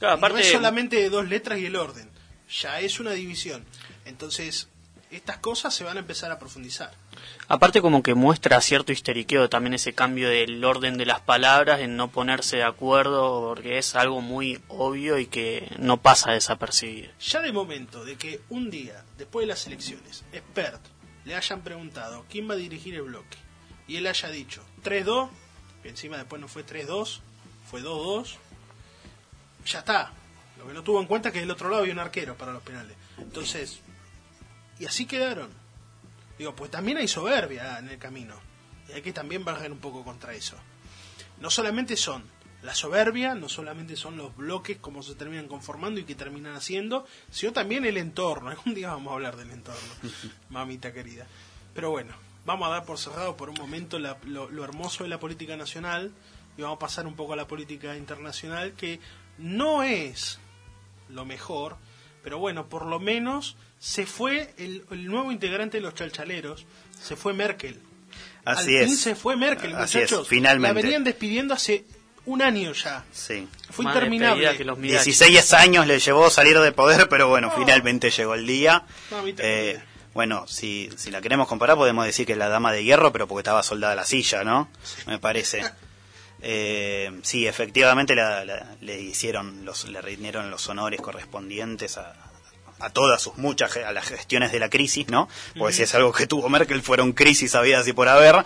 no es solamente de dos letras y el orden, ya es una división. Entonces, estas cosas se van a empezar a profundizar. Aparte como que muestra cierto histeriqueo también ese cambio del orden de las palabras, en no ponerse de acuerdo, porque es algo muy obvio y que no pasa desapercibido. Ya de momento de que un día, después de las elecciones, expert le hayan preguntado quién va a dirigir el bloque, y él haya dicho 3-2, encima después no fue 3-2, fue 2-2, ya está. Lo que no tuvo en cuenta es que del otro lado había un arquero para los penales. Entonces, y así quedaron. Digo, pues también hay soberbia en el camino. Y hay que también bajar un poco contra eso. No solamente son la soberbia, no solamente son los bloques como se terminan conformando y que terminan haciendo, sino también el entorno. *laughs* Algún día vamos a hablar del entorno, *laughs* mamita querida. Pero bueno, vamos a dar por cerrado por un momento lo, hermoso de la política nacional y vamos a pasar un poco a la política internacional que no es lo mejor, pero bueno, por lo menos se fue el, nuevo integrante de los chalchaleros, se fue Merkel. Así Al fin se fue Merkel, muchachos. finalmente. La venían despidiendo hace un año ya. Sí. Fue interminable. 16 años le llevó salir de poder, pero bueno, finalmente llegó el día. Bueno, si, si la queremos comparar, podemos decir que es la dama de hierro, pero porque estaba soldada a la silla, ¿no? Me parece. Eh, sí, efectivamente le hicieron, los, le rindieron los honores correspondientes a, a todas sus muchas a las gestiones de la crisis, ¿no? Porque si es algo que tuvo Merkel, fueron crisis habidas y por haber.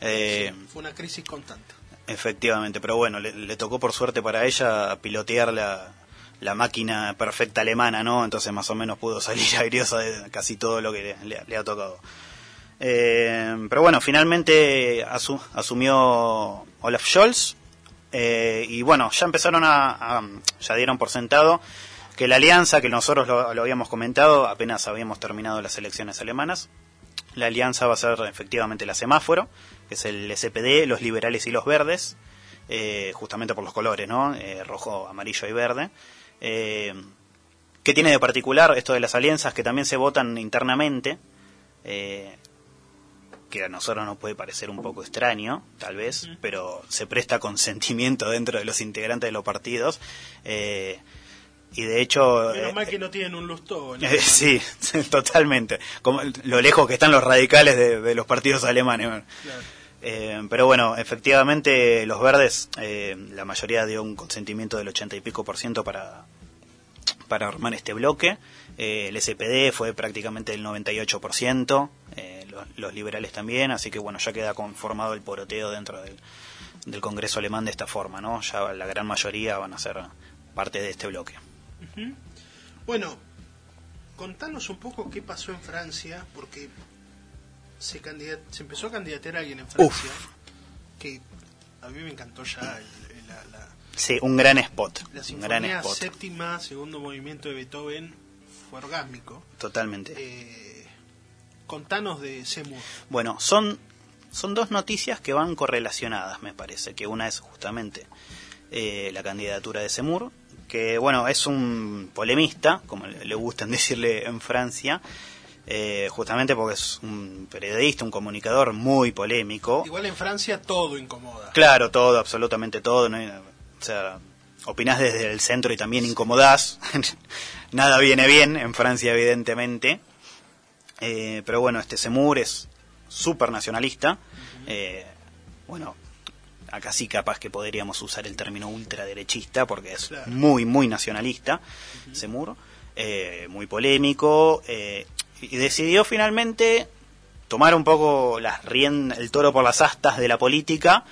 Eh, fue una crisis constante. Efectivamente, pero bueno, le, le, tocó por suerte para ella pilotear la, la máquina perfecta alemana, ¿no? Entonces más o menos pudo salir *laughs* airiosa de casi todo lo que le, ha tocado. Eh, pero bueno, finalmente asumió Olaf Scholz eh, y bueno, ya empezaron a, ya dieron por sentado que la alianza, que nosotros lo, habíamos comentado, apenas habíamos terminado las elecciones alemanas, la alianza va a ser efectivamente la semáforo, que es el SPD, los liberales y los verdes, eh, justamente por los colores, ¿no? rojo, amarillo y verde. Eh, ¿Qué tiene de particular esto de las alianzas que también se votan internamente? Eh, que a nosotros nos puede parecer un poco extraño, tal vez, pero se presta consentimiento *laughs* dentro de los integrantes de los partidos. Eh, y de hecho... Eh, mal que no tienen un lustro. *laughs* sí, *laughs* totalmente. Como lo lejos que están los radicales de, los partidos alemanes. Eh, pero bueno, efectivamente los verdes, eh, la mayoría dio un consentimiento del 80 y pico por ciento para, para armar este bloque. Eh, el SPD fue prácticamente el 98%, los, los, liberales también, así que bueno, ya queda conformado el poroteo dentro del, del Congreso alemán de esta forma, ¿no? Ya la gran mayoría van a ser parte de este bloque. Bueno, contanos un poco qué pasó en Francia, porque se, se empezó a candidatear a alguien en Francia que a mí me encantó ya el- el- la, la- Sí, un gran spot. la un gran spot. séptima, segundo movimiento de Beethoven, fue orgásmico. Totalmente. Eh, contanos de Seymour. Bueno, son, son dos noticias que van correlacionadas, me parece. Que una es justamente eh, la candidatura de Semur, que bueno, es un polemista, como le le gustan *laughs* decirle en Francia, eh, justamente porque es un periodista, un comunicador muy polémico. Igual en Francia todo incomoda. Claro, todo, absolutamente todo. ¿no? O sea, opinás desde el centro y también incomodás. *laughs* Nada viene bien en Francia, evidentemente. Eh, pero bueno, este Semur es súper nacionalista. Eh, bueno, acá sí capaz que podríamos usar el término ultraderechista porque es Claro. muy, muy nacionalista, Semur. Eh, muy polémico. y decidió finalmente tomar un poco las rien- el toro por las astas de la política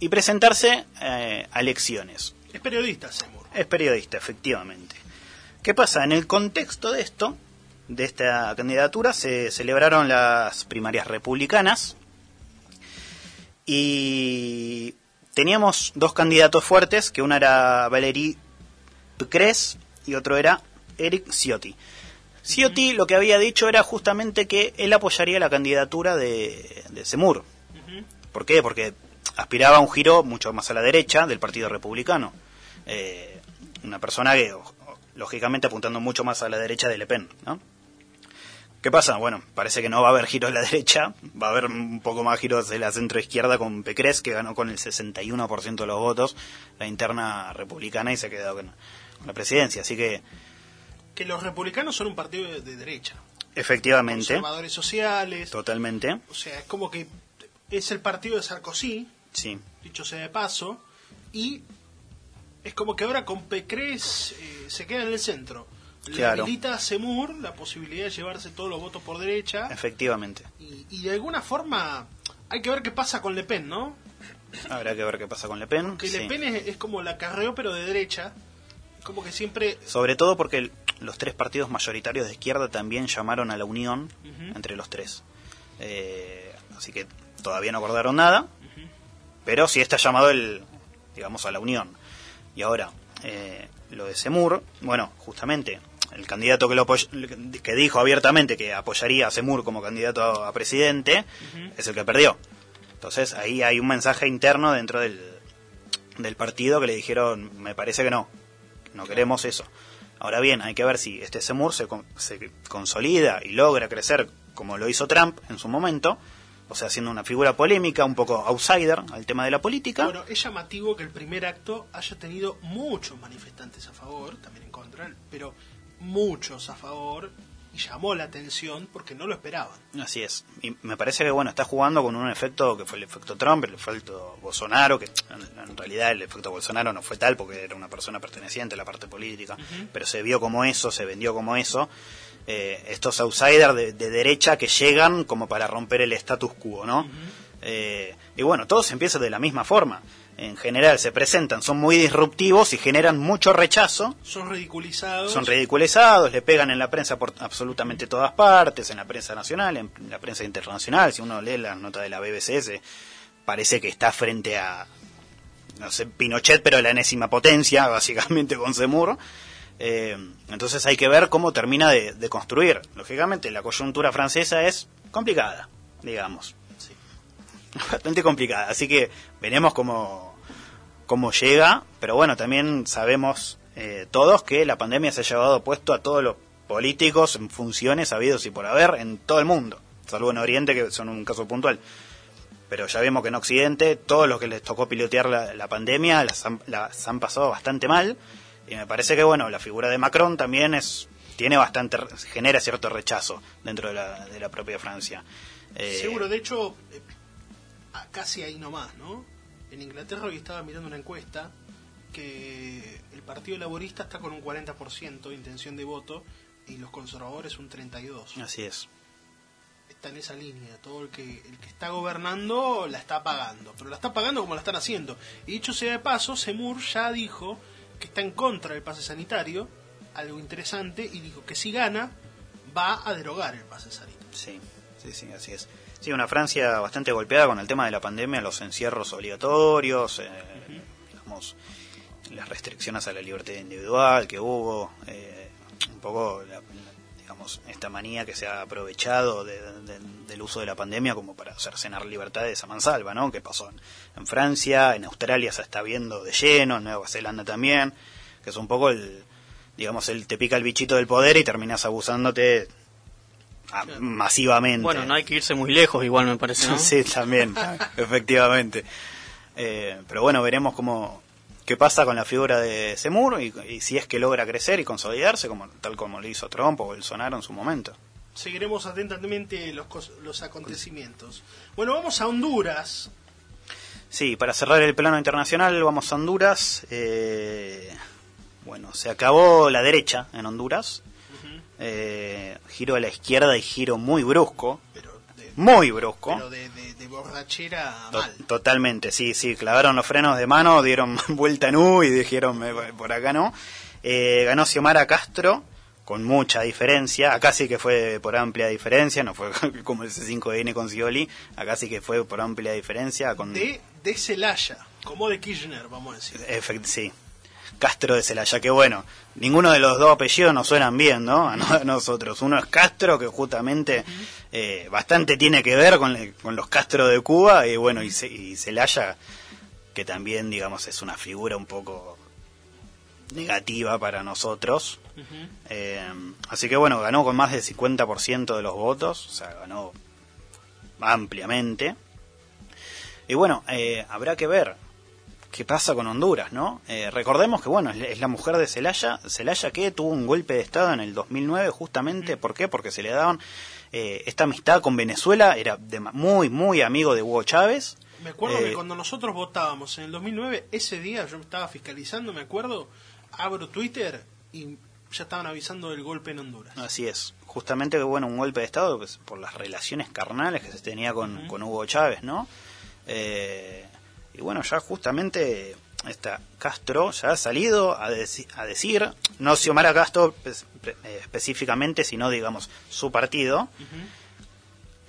y presentarse eh, a elecciones. Es periodista Seymour. Es periodista, efectivamente. ¿Qué pasa? En el contexto de esto, de esta candidatura, se celebraron las primarias republicanas y teníamos dos candidatos fuertes, que una era Valérie Pécresse y otro era Eric Ciotti. Ciotti lo que había dicho era justamente que él apoyaría la candidatura de, de Semur. ¿Por qué? Porque aspiraba a un giro mucho más a la derecha del Partido Republicano. Eh, una persona que, lógicamente, apuntando mucho más a la derecha de Le Pen, ¿no? ¿Qué pasa? Bueno, parece que no va a haber giros a la derecha, va a haber un poco más giros de la centro-izquierda con Pécresse, que ganó con el 61% de los votos la interna republicana y se quedó con con la presidencia. Así que, Que los republicanos son un partido de, de derecha. efectivamente, Conservadores sociales. totalmente, O sea, es como que es el partido de Sarkozy, sí, dicho sea de paso, y es como que ahora con Pécresse eh, se queda en el centro. Le Claro. habilita a Semur la posibilidad de llevarse todos los votos por derecha efectivamente. y, y de alguna forma hay que ver qué pasa con Le Pen, ¿no? Habrá que ver qué pasa con Le Pen. Que sí. Le Pen es, es como la carreo pero de derecha, como que siempre Sobre todo porque el- los tres partidos mayoritarios de izquierda también llamaron a la unión entre los tres. Eh, así que todavía no acordaron nada, pero sí está llamado el, digamos, a la unión. Y ahora, eh, lo de Semur, bueno, justamente, el candidato que, lo que dijo abiertamente que apoyaría a Semur como candidato a, a presidente, es el que perdió. Entonces ahí hay un mensaje interno dentro del, del partido que le dijeron, me parece que no, no queremos eso. Ahora bien, hay que ver si este Semur se, con- se consolida y logra crecer como lo hizo Trump en su momento, o sea, siendo una figura polémica, un poco outsider al tema de la política. Bueno, es llamativo que el primer acto haya tenido muchos manifestantes a favor, también en contra, pero muchos a favor, y llamó la atención porque no lo esperaban. Así es. Y me parece que bueno, está jugando con un efecto que fue el efecto Trump, el efecto Bolsonaro, que en, en realidad el efecto Bolsonaro no fue tal porque era una persona perteneciente a la parte política, pero se vio como eso, se vendió como eso. Eh, estos outsiders de, de derecha que llegan como para romper el status quo, ¿no? Eh, y bueno, todos empiezan de la misma forma. En general se presentan, son muy disruptivos y generan mucho rechazo Son ridiculizados. son ridiculizados, le pegan en la prensa por absolutamente todas partes, en la prensa nacional, en la prensa internacional. Si uno lee la nota de la BBC, parece que está frente a, no sé, Pinochet, pero la enésima potencia, *laughs* básicamente con Semur. Eh, entonces hay que ver cómo termina de, de construir. Lógicamente, la coyuntura francesa es complicada, digamos. Bastante complicada. Así que veremos cómo, cómo llega. Pero bueno, también sabemos eh, todos que la pandemia se ha llevado puesto a todos los políticos en funciones habidos y por haber en todo el mundo. Salvo en Oriente, que son un caso puntual. Pero ya vemos que en Occidente, todos los que les tocó pilotear la, la pandemia las han, las han pasado bastante mal. Y me parece que, bueno, la figura de Macron también es tiene bastante genera cierto rechazo dentro de la, de la propia Francia. Eh, Seguro, de hecho, eh, casi ahí nomás, ¿no? En Inglaterra hoy estaba mirando una encuesta que el Partido Laborista está con un 40% de intención de voto y los conservadores un 32%. Así es. Está en esa línea. Todo el que, el que está gobernando la está pagando. Pero la está pagando como la están haciendo. Y dicho sea de paso, Semur ya dijo que está en contra del pase sanitario, algo interesante, y dijo que si gana va a derogar el pase sanitario. Sí. Sí, sí, así es. Sí, una Francia bastante golpeada con el tema de la pandemia, los encierros obligatorios, eh, digamos, las restricciones a la libertad individual que hubo, eh, un poco, la- digamos, esta manía que se ha aprovechado de- de- del uso de la pandemia como para hacer cenar libertades a mansalva, ¿no? Que pasó en, en Francia, en Australia se está viendo de lleno, en Nueva Zelanda también, que es un poco el, digamos, el te pica el bichito del poder y terminas abusándote ah, masivamente. Bueno, no hay que irse muy lejos, igual me parece, ¿no? *laughs* Sí, también, *laughs* efectivamente. Eh, pero bueno, veremos cómo qué pasa con la figura de Semur y, y si es que logra crecer y consolidarse, como tal como lo hizo Trump o Bolsonaro en su momento. Seguiremos atentamente los, los acontecimientos. Bueno, vamos a Honduras. Sí, para cerrar el plano internacional vamos a Honduras. Eh, bueno, se acabó la derecha en Honduras. Eh, giro a la izquierda y giro muy brusco, Pero muy brusco. pero de, de- de borrachera To- mal. Totalmente, sí, sí, clavaron los frenos de mano, dieron *laughs* vuelta en U y dijeron "Me- por acá no. Eh, ganó Xiomara Castro con mucha diferencia, acá sí que fue por amplia diferencia, no fue *laughs* como el C5N con Scioli, acá sí que fue por amplia diferencia con De, de Celaya, como de Kirchner, vamos a decir. Efect- sí. Castro de Celaya, que bueno, ninguno de los dos apellidos nos suenan bien, ¿no? A, no- a nosotros. Uno es Castro, que justamente eh, bastante tiene que ver con, le- con los Castro de Cuba, y bueno, y, y Celaya, que también, digamos, es una figura un poco negativa para nosotros. Eh, así que bueno, ganó con más del 50% de los votos, o sea, ganó ampliamente. Y bueno, eh, habrá que ver qué pasa con Honduras, ¿no? Eh, recordemos que, bueno, es la- mujer de Celaya, Celaya que tuvo un golpe de Estado en el 2009 justamente, ¿por qué? Porque se le daban eh, esta amistad con Venezuela, era de muy, muy amigo de Hugo Chávez. Me acuerdo Eh, que cuando nosotros votábamos en el 2009, ese día yo estaba fiscalizando, me acuerdo, abro Twitter y ya estaban avisando del golpe en Honduras. Así es, justamente que bueno, un golpe de Estado pues, por las relaciones carnales que se tenía con, con Hugo Chávez, ¿no? Eh, y bueno, ya justamente esta Castro ya ha salido a, deci- a decir, no Xiomara Castro eh, específicamente, sino digamos su partido,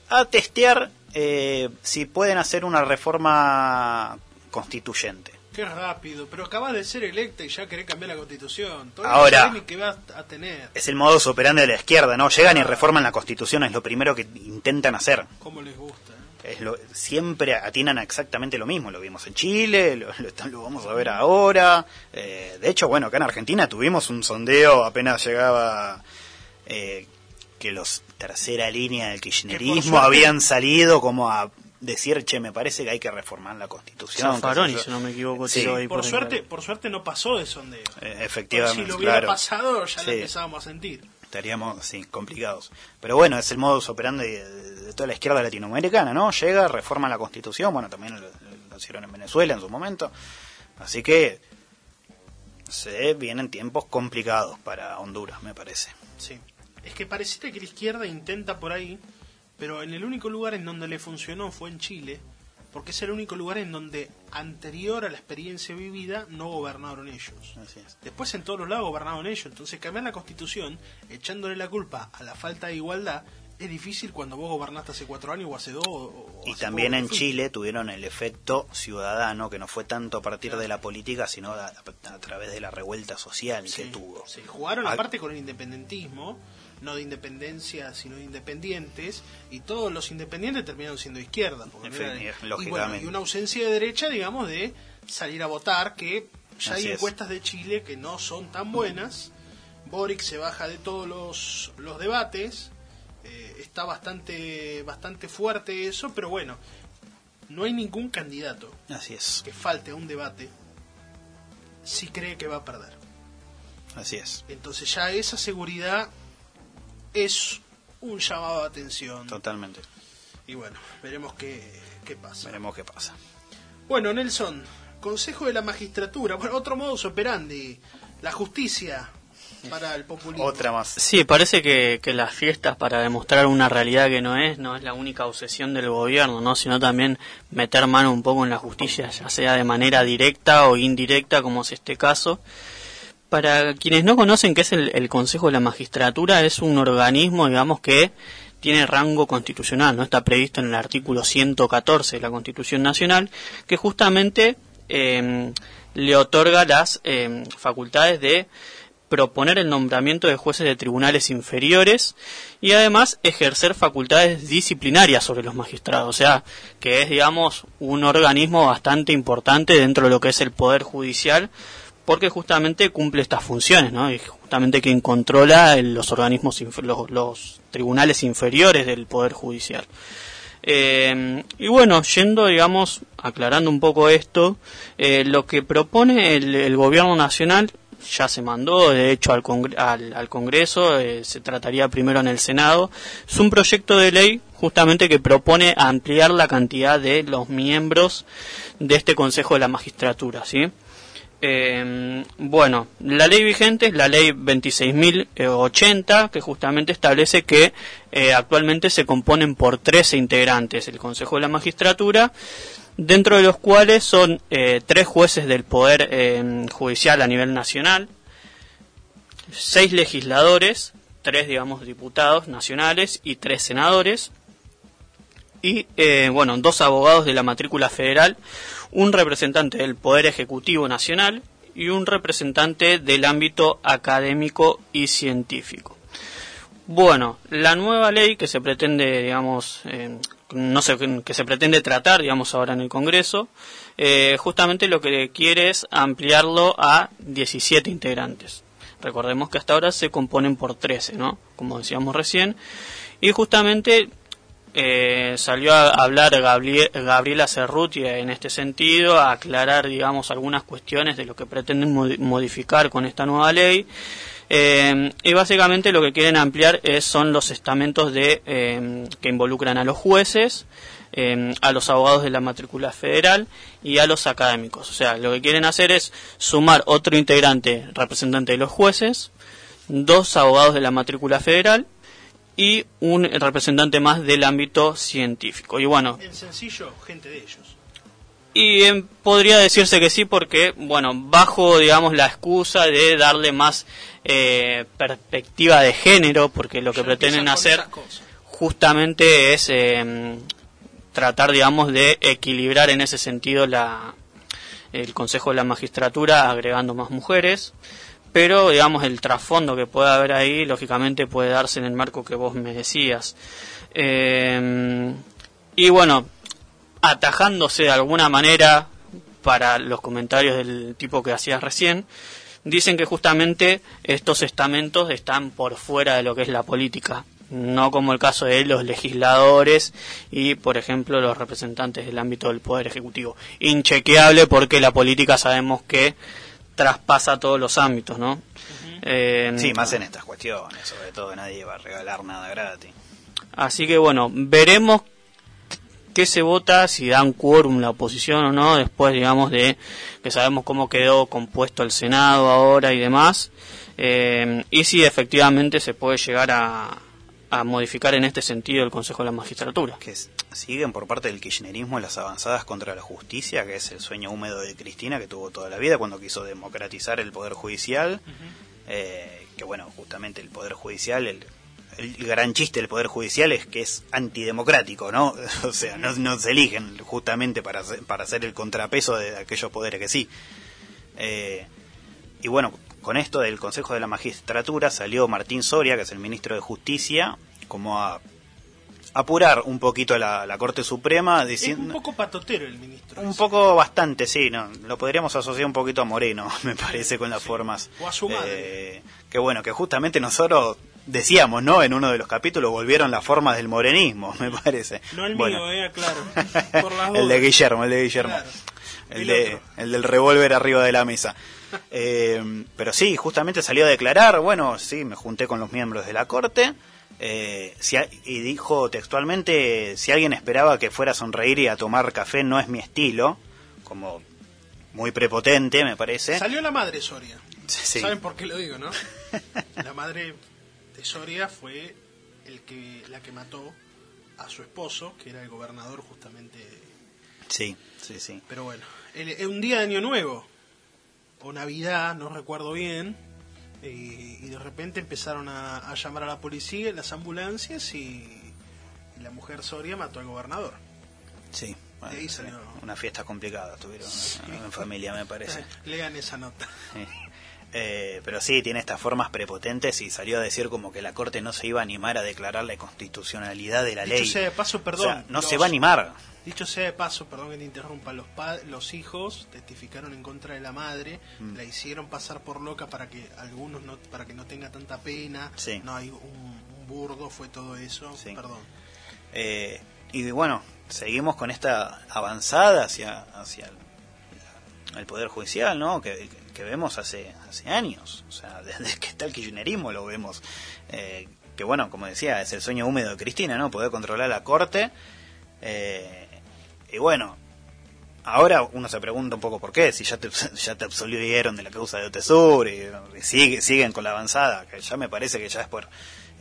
a testear eh, si pueden hacer una reforma constituyente. Qué rápido, pero acabas de ser electa y ya querés cambiar la constitución. Todavía Ahora. qué vas a tener. Es el modus operandi de la izquierda, ¿no? Llegan y reforman la constitución, es lo primero que intentan hacer. Cómo les gusta. Es lo, siempre atinan a exactamente lo mismo. Lo vimos en Chile, lo, lo- lo vamos a ver ahora. Eh, de hecho, bueno, acá en Argentina tuvimos un sondeo apenas llegaba eh, que los tercera línea del kirchnerismo habían salido como a decir, che, me parece que hay que reformar la constitución. Zaffaroni, si no me equivoco, Sí, tiró ahí Por suerte, por suerte no pasó de sondeo. Eh, Pero efectivamente, si lo hubiera claro. pasado, ya Sí. lo empezábamos a sentir. Estaríamos sí, complicados. Pero bueno, es el modus operandi de, de toda la izquierda latinoamericana, ¿no? Llega, reforma la constitución, bueno, también lo, lo hicieron en Venezuela en su momento. Así que se vienen tiempos complicados para Honduras, me parece. Sí. Es que pareciera que la izquierda intenta por ahí, pero en el único lugar en donde le funcionó fue en Chile, porque es el único lugar en donde anterior a la experiencia vivida no gobernaron ellos. Así es. Después en todos los lados gobernaron ellos. Entonces cambiar la constitución, echándole la culpa a la falta de igualdad, es difícil cuando vos gobernaste hace cuatro años o hace dos. o- Y hace también en. Chile tuvieron el efecto ciudadano, que no fue tanto a partir de la política, sino a, a través de la revuelta social que tuvo. sí, jugaron aparte con el independentismo, no de independencia, sino de independientes, y todos los independientes terminaron siendo izquierda. porque Efectivamente, y, bueno, lógicamente. y una ausencia de derecha, digamos, de salir a votar, que ya Así hay es. encuestas de Chile que no son tan buenas. Boric se baja de todos los, los debates, eh, está bastante, bastante fuerte eso, pero bueno, no hay ningún candidato Así es, que falte a un debate si cree que va a perder. así es, Entonces ya esa seguridad es un llamado de atención. totalmente. Y bueno, veremos qué, qué pasa. Veremos qué pasa. Bueno, Nelson, Consejo de la Magistratura, bueno, otro modus operandi, la justicia para el populismo. Otra más. Sí, parece que, que las fiestas para demostrar una realidad que no es, no es la única obsesión del gobierno, ¿no? sino también meter mano un poco en la justicia, ya sea de manera directa o indirecta, como es este caso. Para quienes no conocen qué es el, Consejo de la Magistratura, es un organismo, digamos, que tiene rango constitucional, no está previsto en el artículo 114 de la Constitución Nacional, que justamente em, le otorga las em, facultades de proponer el nombramiento de jueces de tribunales inferiores y además ejercer facultades disciplinarias sobre los magistrados, o sea, que es, digamos, un organismo bastante importante dentro de lo que es el Poder Judicial, porque justamente cumple estas funciones, ¿no? Y justamente quien controla los organismos, los, los tribunales inferiores del Poder Judicial. Eh, y bueno, yendo, digamos, aclarando un poco esto, eh, lo que propone el, Gobierno Nacional ya se mandó, de hecho, al, al, Congreso, eh, se trataría primero en el Senado, es un proyecto de ley justamente que propone ampliar la cantidad de los miembros de este Consejo de la Magistratura, ¿sí? Eh, bueno, la ley vigente es la ley 26.080, que justamente establece que eh, actualmente se componen por 13 integrantes el Consejo de la Magistratura, dentro de los cuales son eh, tres jueces del Poder eh, Judicial a nivel nacional, seis legisladores, tres, digamos, diputados nacionales y tres senadores, y, bueno, dos abogados de la matrícula federal, un representante del Poder Ejecutivo Nacional y un representante del ámbito académico y científico. Bueno, la nueva ley que se pretende, digamos, eh, no sé, que se pretende tratar, digamos, ahora en el Congreso, eh, justamente lo que quiere es ampliarlo a 17 integrantes. Recordemos que hasta ahora se componen por 13, ¿no? Como decíamos recién. Y justamente eh, salió a hablar Gabriela Cerruti en este sentido, a aclarar, digamos, algunas cuestiones de lo que pretenden modificar con esta nueva ley. Eh, y básicamente lo que quieren ampliar es, son los estamentos de, eh, que involucran a los jueces, a los abogados de la matrícula federal y a los académicos. O sea, lo que quieren hacer es sumar otro integrante representante de los jueces, dos abogados de la matrícula federal y un representante más del ámbito científico. Y bueno, en sencillo, gente de ellos. Y em, podría decirse que sí porque, bueno, bajo, digamos, la excusa de darle más eh, perspectiva de género, porque lo que pretenden hacer justamente es em, tratar, digamos, de equilibrar en ese sentido la, el Consejo de la Magistratura agregando más mujeres pero digamos el trasfondo que puede haber ahí lógicamente puede darse en el marco que vos me decías eh, y bueno atajándose de alguna manera para los comentarios del tipo que hacías recién dicen que justamente estos estamentos están por fuera de lo que es la política no como el caso de los legisladores y, por ejemplo, los representantes del ámbito del Poder Ejecutivo. Inchequeable porque la política sabemos que traspasa todos los ámbitos, ¿no? Eh, sí, más en estas cuestiones, sobre todo nadie va a regalar nada gratis. Así que bueno, veremos qué se vota, si dan quórum la oposición o no, después digamos de que sabemos cómo quedó compuesto el Senado ahora y demás, eh, y si efectivamente se puede llegar a, a modificar en este sentido el Consejo de la Magistratura. Que siguen por parte del kirchnerismo las avanzadas contra la justicia, que es el sueño húmedo de Cristina que tuvo toda la vida cuando quiso democratizar el Poder Judicial, eh, que bueno, justamente el Poder Judicial, el, el, gran chiste del Poder Judicial es que es antidemocrático, ¿no? *laughs* O sea, no, se eligen justamente para, para hacer el contrapeso de aquellos poderes que sí. Eh, y bueno, con esto del Consejo de la Magistratura salió Martín Soria, que es el ministro de Justicia, como a apurar un poquito la, la Corte Suprema diciendo... un poco patotero el ministro. Un poco bastante, sí, no, lo podríamos asociar un poquito a Moreno, *laughs* me parece, con las formas. O a su madre. Eh, que bueno, que justamente nosotros decíamos, ¿no? En uno de los capítulos volvieron las formas del morenismo, *laughs* me parece. No el mío, eh, claro. *laughs* el de Guillermo, el de Guillermo. El, de, el del revólver arriba de la mesa. Eh, pero sí, justamente salió a declarar, bueno, sí, me junté con los miembros de la Corte. Eh, y dijo textualmente, si alguien esperaba que fuera a sonreír y a tomar café, no es mi estilo, como muy prepotente, me parece. Salió la madre Soria. ¿Saben por qué lo digo, no? *laughs* la madre de Soria fue el que, la que mató a su esposo, que era el gobernador justamente. Sí, sí, sí. Pero bueno, es un día de Año Nuevo, o Navidad, no recuerdo bien, y, de repente empezaron a, llamar a la policía, las ambulancias y, y la mujer Soria mató al gobernador. Sí. De ahí salió. Una fiesta complicada tuvieron en familia, me parece. *laughs* Lean esa nota. Sí. Eh, pero sí, tiene estas formas prepotentes y salió a decir como que la Corte no se iba a animar a declarar la constitucionalidad de la Dicho ley. sea de paso, O perdón. sea, no los- se va a animar. Dicho sea de paso, perdón que te interrumpa, los, pa- los hijos testificaron en contra de la madre, Mm. la hicieron pasar por loca para que algunos no, para que no tenga tanta pena. Sí. No hay un, un burdo, fue todo eso. Sí. Perdón. Eh, y bueno, seguimos con esta avanzada hacia, hacia el, el Poder Judicial, ¿no? Que, que vemos hace, hace años. O sea, *laughs* desde que está el kirchnerismo lo vemos. Eh, que bueno, como decía, es el sueño húmedo de Cristina, ¿no? Poder controlar la Corte. Eh, y bueno, ahora uno se pregunta un poco por qué, si ya te, *laughs* ya te absolvieron de la causa de Otesur y, y sigue, siguen con la avanzada, que ya me parece que ya es por...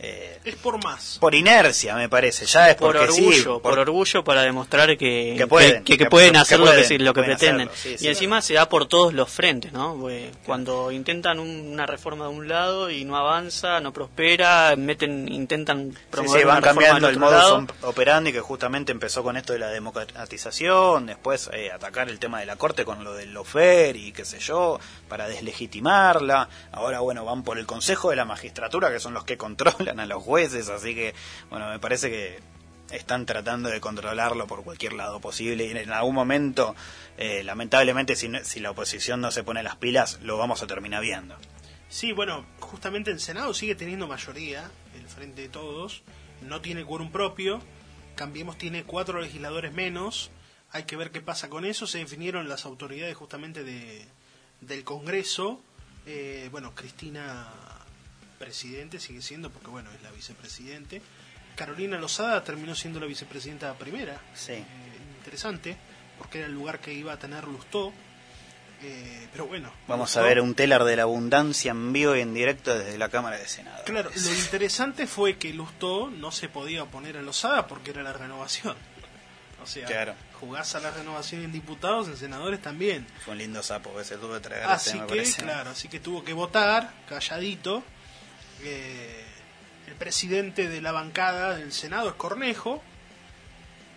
eh, Es por más. por inercia, me parece. Ya es por porque sí, orgullo, por- por, orgullo para demostrar que, Que pueden, que, que que- pueden que hacer lo que, sí- lo que pretenden. hacerlo, sí, sí. y encima se da por todos los frentes, ¿no? Porque cuando intentan un- una reforma de un lado y no avanza, no prospera, meten, intentan promover sí, van una cambiando del el modus lado. op- operandi que justamente empezó con esto de la democratización, después eh, atacar el tema de la corte con lo del lofer y qué sé yo, para deslegitimarla. Ahora, bueno, van por el Consejo de la Magistratura, que son los que *laughs* controlan a los jueces, así que, bueno, me parece que están tratando de controlarlo por cualquier lado posible. Y en algún momento, eh, lamentablemente, si, si la oposición no se pone las pilas, lo vamos a terminar viendo. Sí, bueno, justamente el Senado sigue teniendo mayoría, el Frente de Todos, no tiene quórum propio, Cambiemos tiene cuatro legisladores menos, hay que ver qué pasa con eso, se definieron las autoridades justamente de, del Congreso, eh, bueno, Cristina presidente sigue siendo, porque bueno, es la vicepresidente, Carolina Lozada terminó siendo la vicepresidenta primera, Sí. Eh, interesante, porque era el lugar que iba a tener Lustó, eh, pero bueno. Vamos a ver un telar de la abundancia en vivo y en directo desde la Cámara de Senado. Claro, lo interesante fue que Lustó no se podía oponer a Lozada porque era la renovación. O sea, Claro. jugás a la renovación en diputados, en senadores también. Fue un lindo sapo que se tuvo que traer. Así ese, me que, parece. claro, así que tuvo que votar, calladito. Eh, el presidente de la bancada del Senado es Cornejo,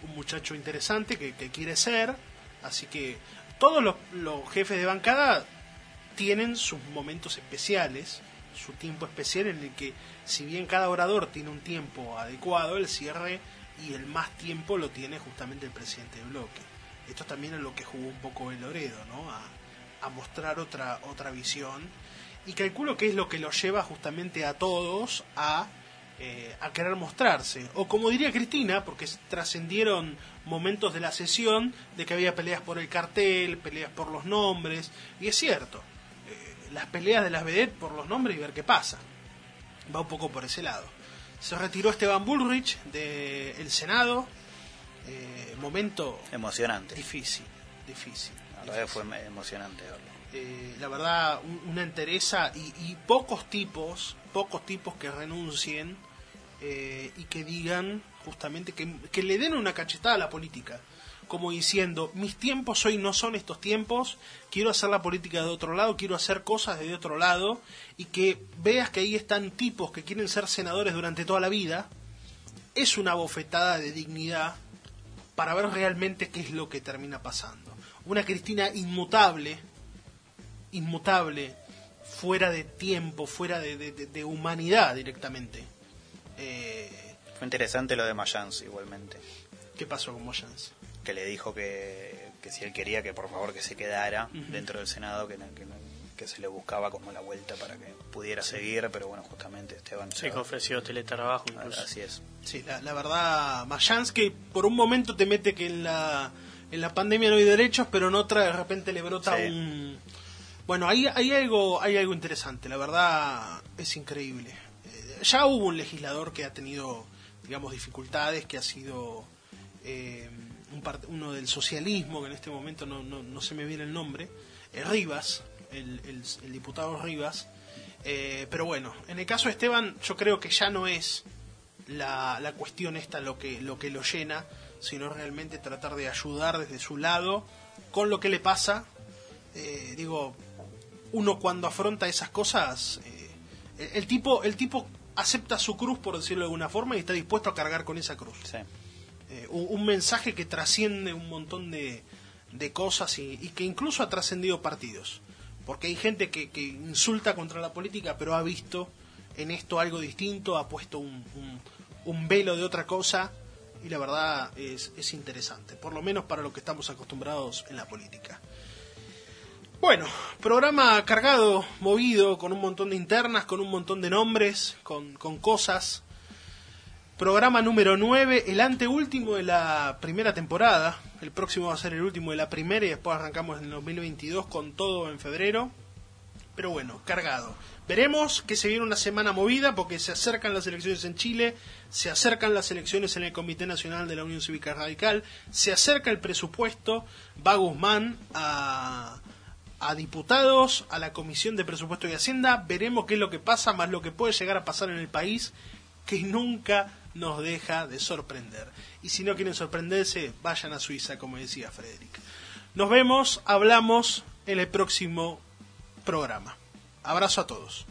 un muchacho interesante que, quiere ser. Así que todos los, jefes de bancada tienen sus momentos especiales, su tiempo especial en el que, si bien cada orador tiene un tiempo adecuado, el cierre y el más tiempo lo tiene justamente el presidente del bloque. Esto también es lo que jugó un poco el Loredo, ¿no? A, a mostrar otra, otra visión. Y calculo que es lo que lo lleva justamente a todos a, eh, a querer mostrarse. O como diría Cristina, porque trascendieron momentos de la sesión de que había peleas por el cartel, peleas por los nombres. Y es cierto, eh, las peleas de las vedettes por los nombres y ver qué pasa. Va un poco por ese lado. Se retiró Esteban Bullrich del Senado. Eh, momento Emocionante. difícil, difícil. La verdad fue emocionante verlo. Eh, la verdad, un- una entereza y, y pocos tipos, pocos tipos que renuncien eh, y que digan justamente que, que le den una cachetada a la política, como diciendo, mis tiempos hoy no son estos tiempos, quiero hacer la política de otro lado, quiero hacer cosas de otro lado, y que veas que ahí están tipos que quieren ser senadores durante toda la vida, es una bofetada de dignidad para ver realmente qué es lo que termina pasando. Una Cristina inmutable, inmutable, fuera de tiempo, fuera de, de- de- de humanidad directamente. Eh, Fue interesante lo de Mayans igualmente. ¿Qué pasó con Moyans? Que le dijo que, que si él quería que por favor que se quedara dentro del Senado, que, se le buscaba como la vuelta para que pudiera seguir, pero bueno, justamente Esteban... Sí, que ofreció teletrabajo incluso. Así es. Sí, la, la verdad, Mayans que por un momento te mete que en la, en la pandemia no hay derechos, pero en otra de repente le brota Sí. un... Bueno, hay, algo, hay algo interesante, la verdad es increíble. Eh, ya hubo un legislador que ha tenido, digamos, dificultades, que ha sido eh, uno del socialismo, que en este momento no, no, no se me viene el nombre, eh, Rivas, el, el- diputado Rivas. Eh, pero bueno, en el caso de Esteban, yo creo que ya no es la, la cuestión esta lo que, lo que lo llena, sino realmente tratar de ayudar desde su lado con lo que le pasa. Digo, uno cuando afronta esas cosas, eh, el, tipo, el tipo acepta su cruz, por decirlo de alguna forma, y está dispuesto a cargar con esa cruz. Sí. Eh, un, un mensaje que trasciende un montón de, de cosas y, y que incluso ha trascendido partidos. Porque hay gente que, que insulta contra la política, pero ha visto en esto algo distinto, ha puesto un, un- un velo de otra cosa y la verdad es, es interesante, por lo menos para lo que estamos acostumbrados en la política. Bueno, programa cargado, movido, con un montón de internas, con un montón de nombres, con, con cosas. Programa número 9, el anteúltimo de la primera temporada. El próximo va a ser el último de la primera y después arrancamos en el 2022 con todo en febrero. Pero bueno, cargado. Veremos que se viene una semana movida porque se acercan las elecciones en Chile, se acercan las elecciones en el Comité Nacional de la Unión Cívica Radical, se acerca el presupuesto, va Guzmán a, a diputados, a la Comisión de Presupuesto y Hacienda, veremos qué es lo que pasa, más lo que puede llegar a pasar en el país, que nunca nos deja de sorprender. Y si no quieren sorprenderse, vayan a Suiza, como decía Frederick. Nos vemos, hablamos en el próximo programa. Abrazo a todos.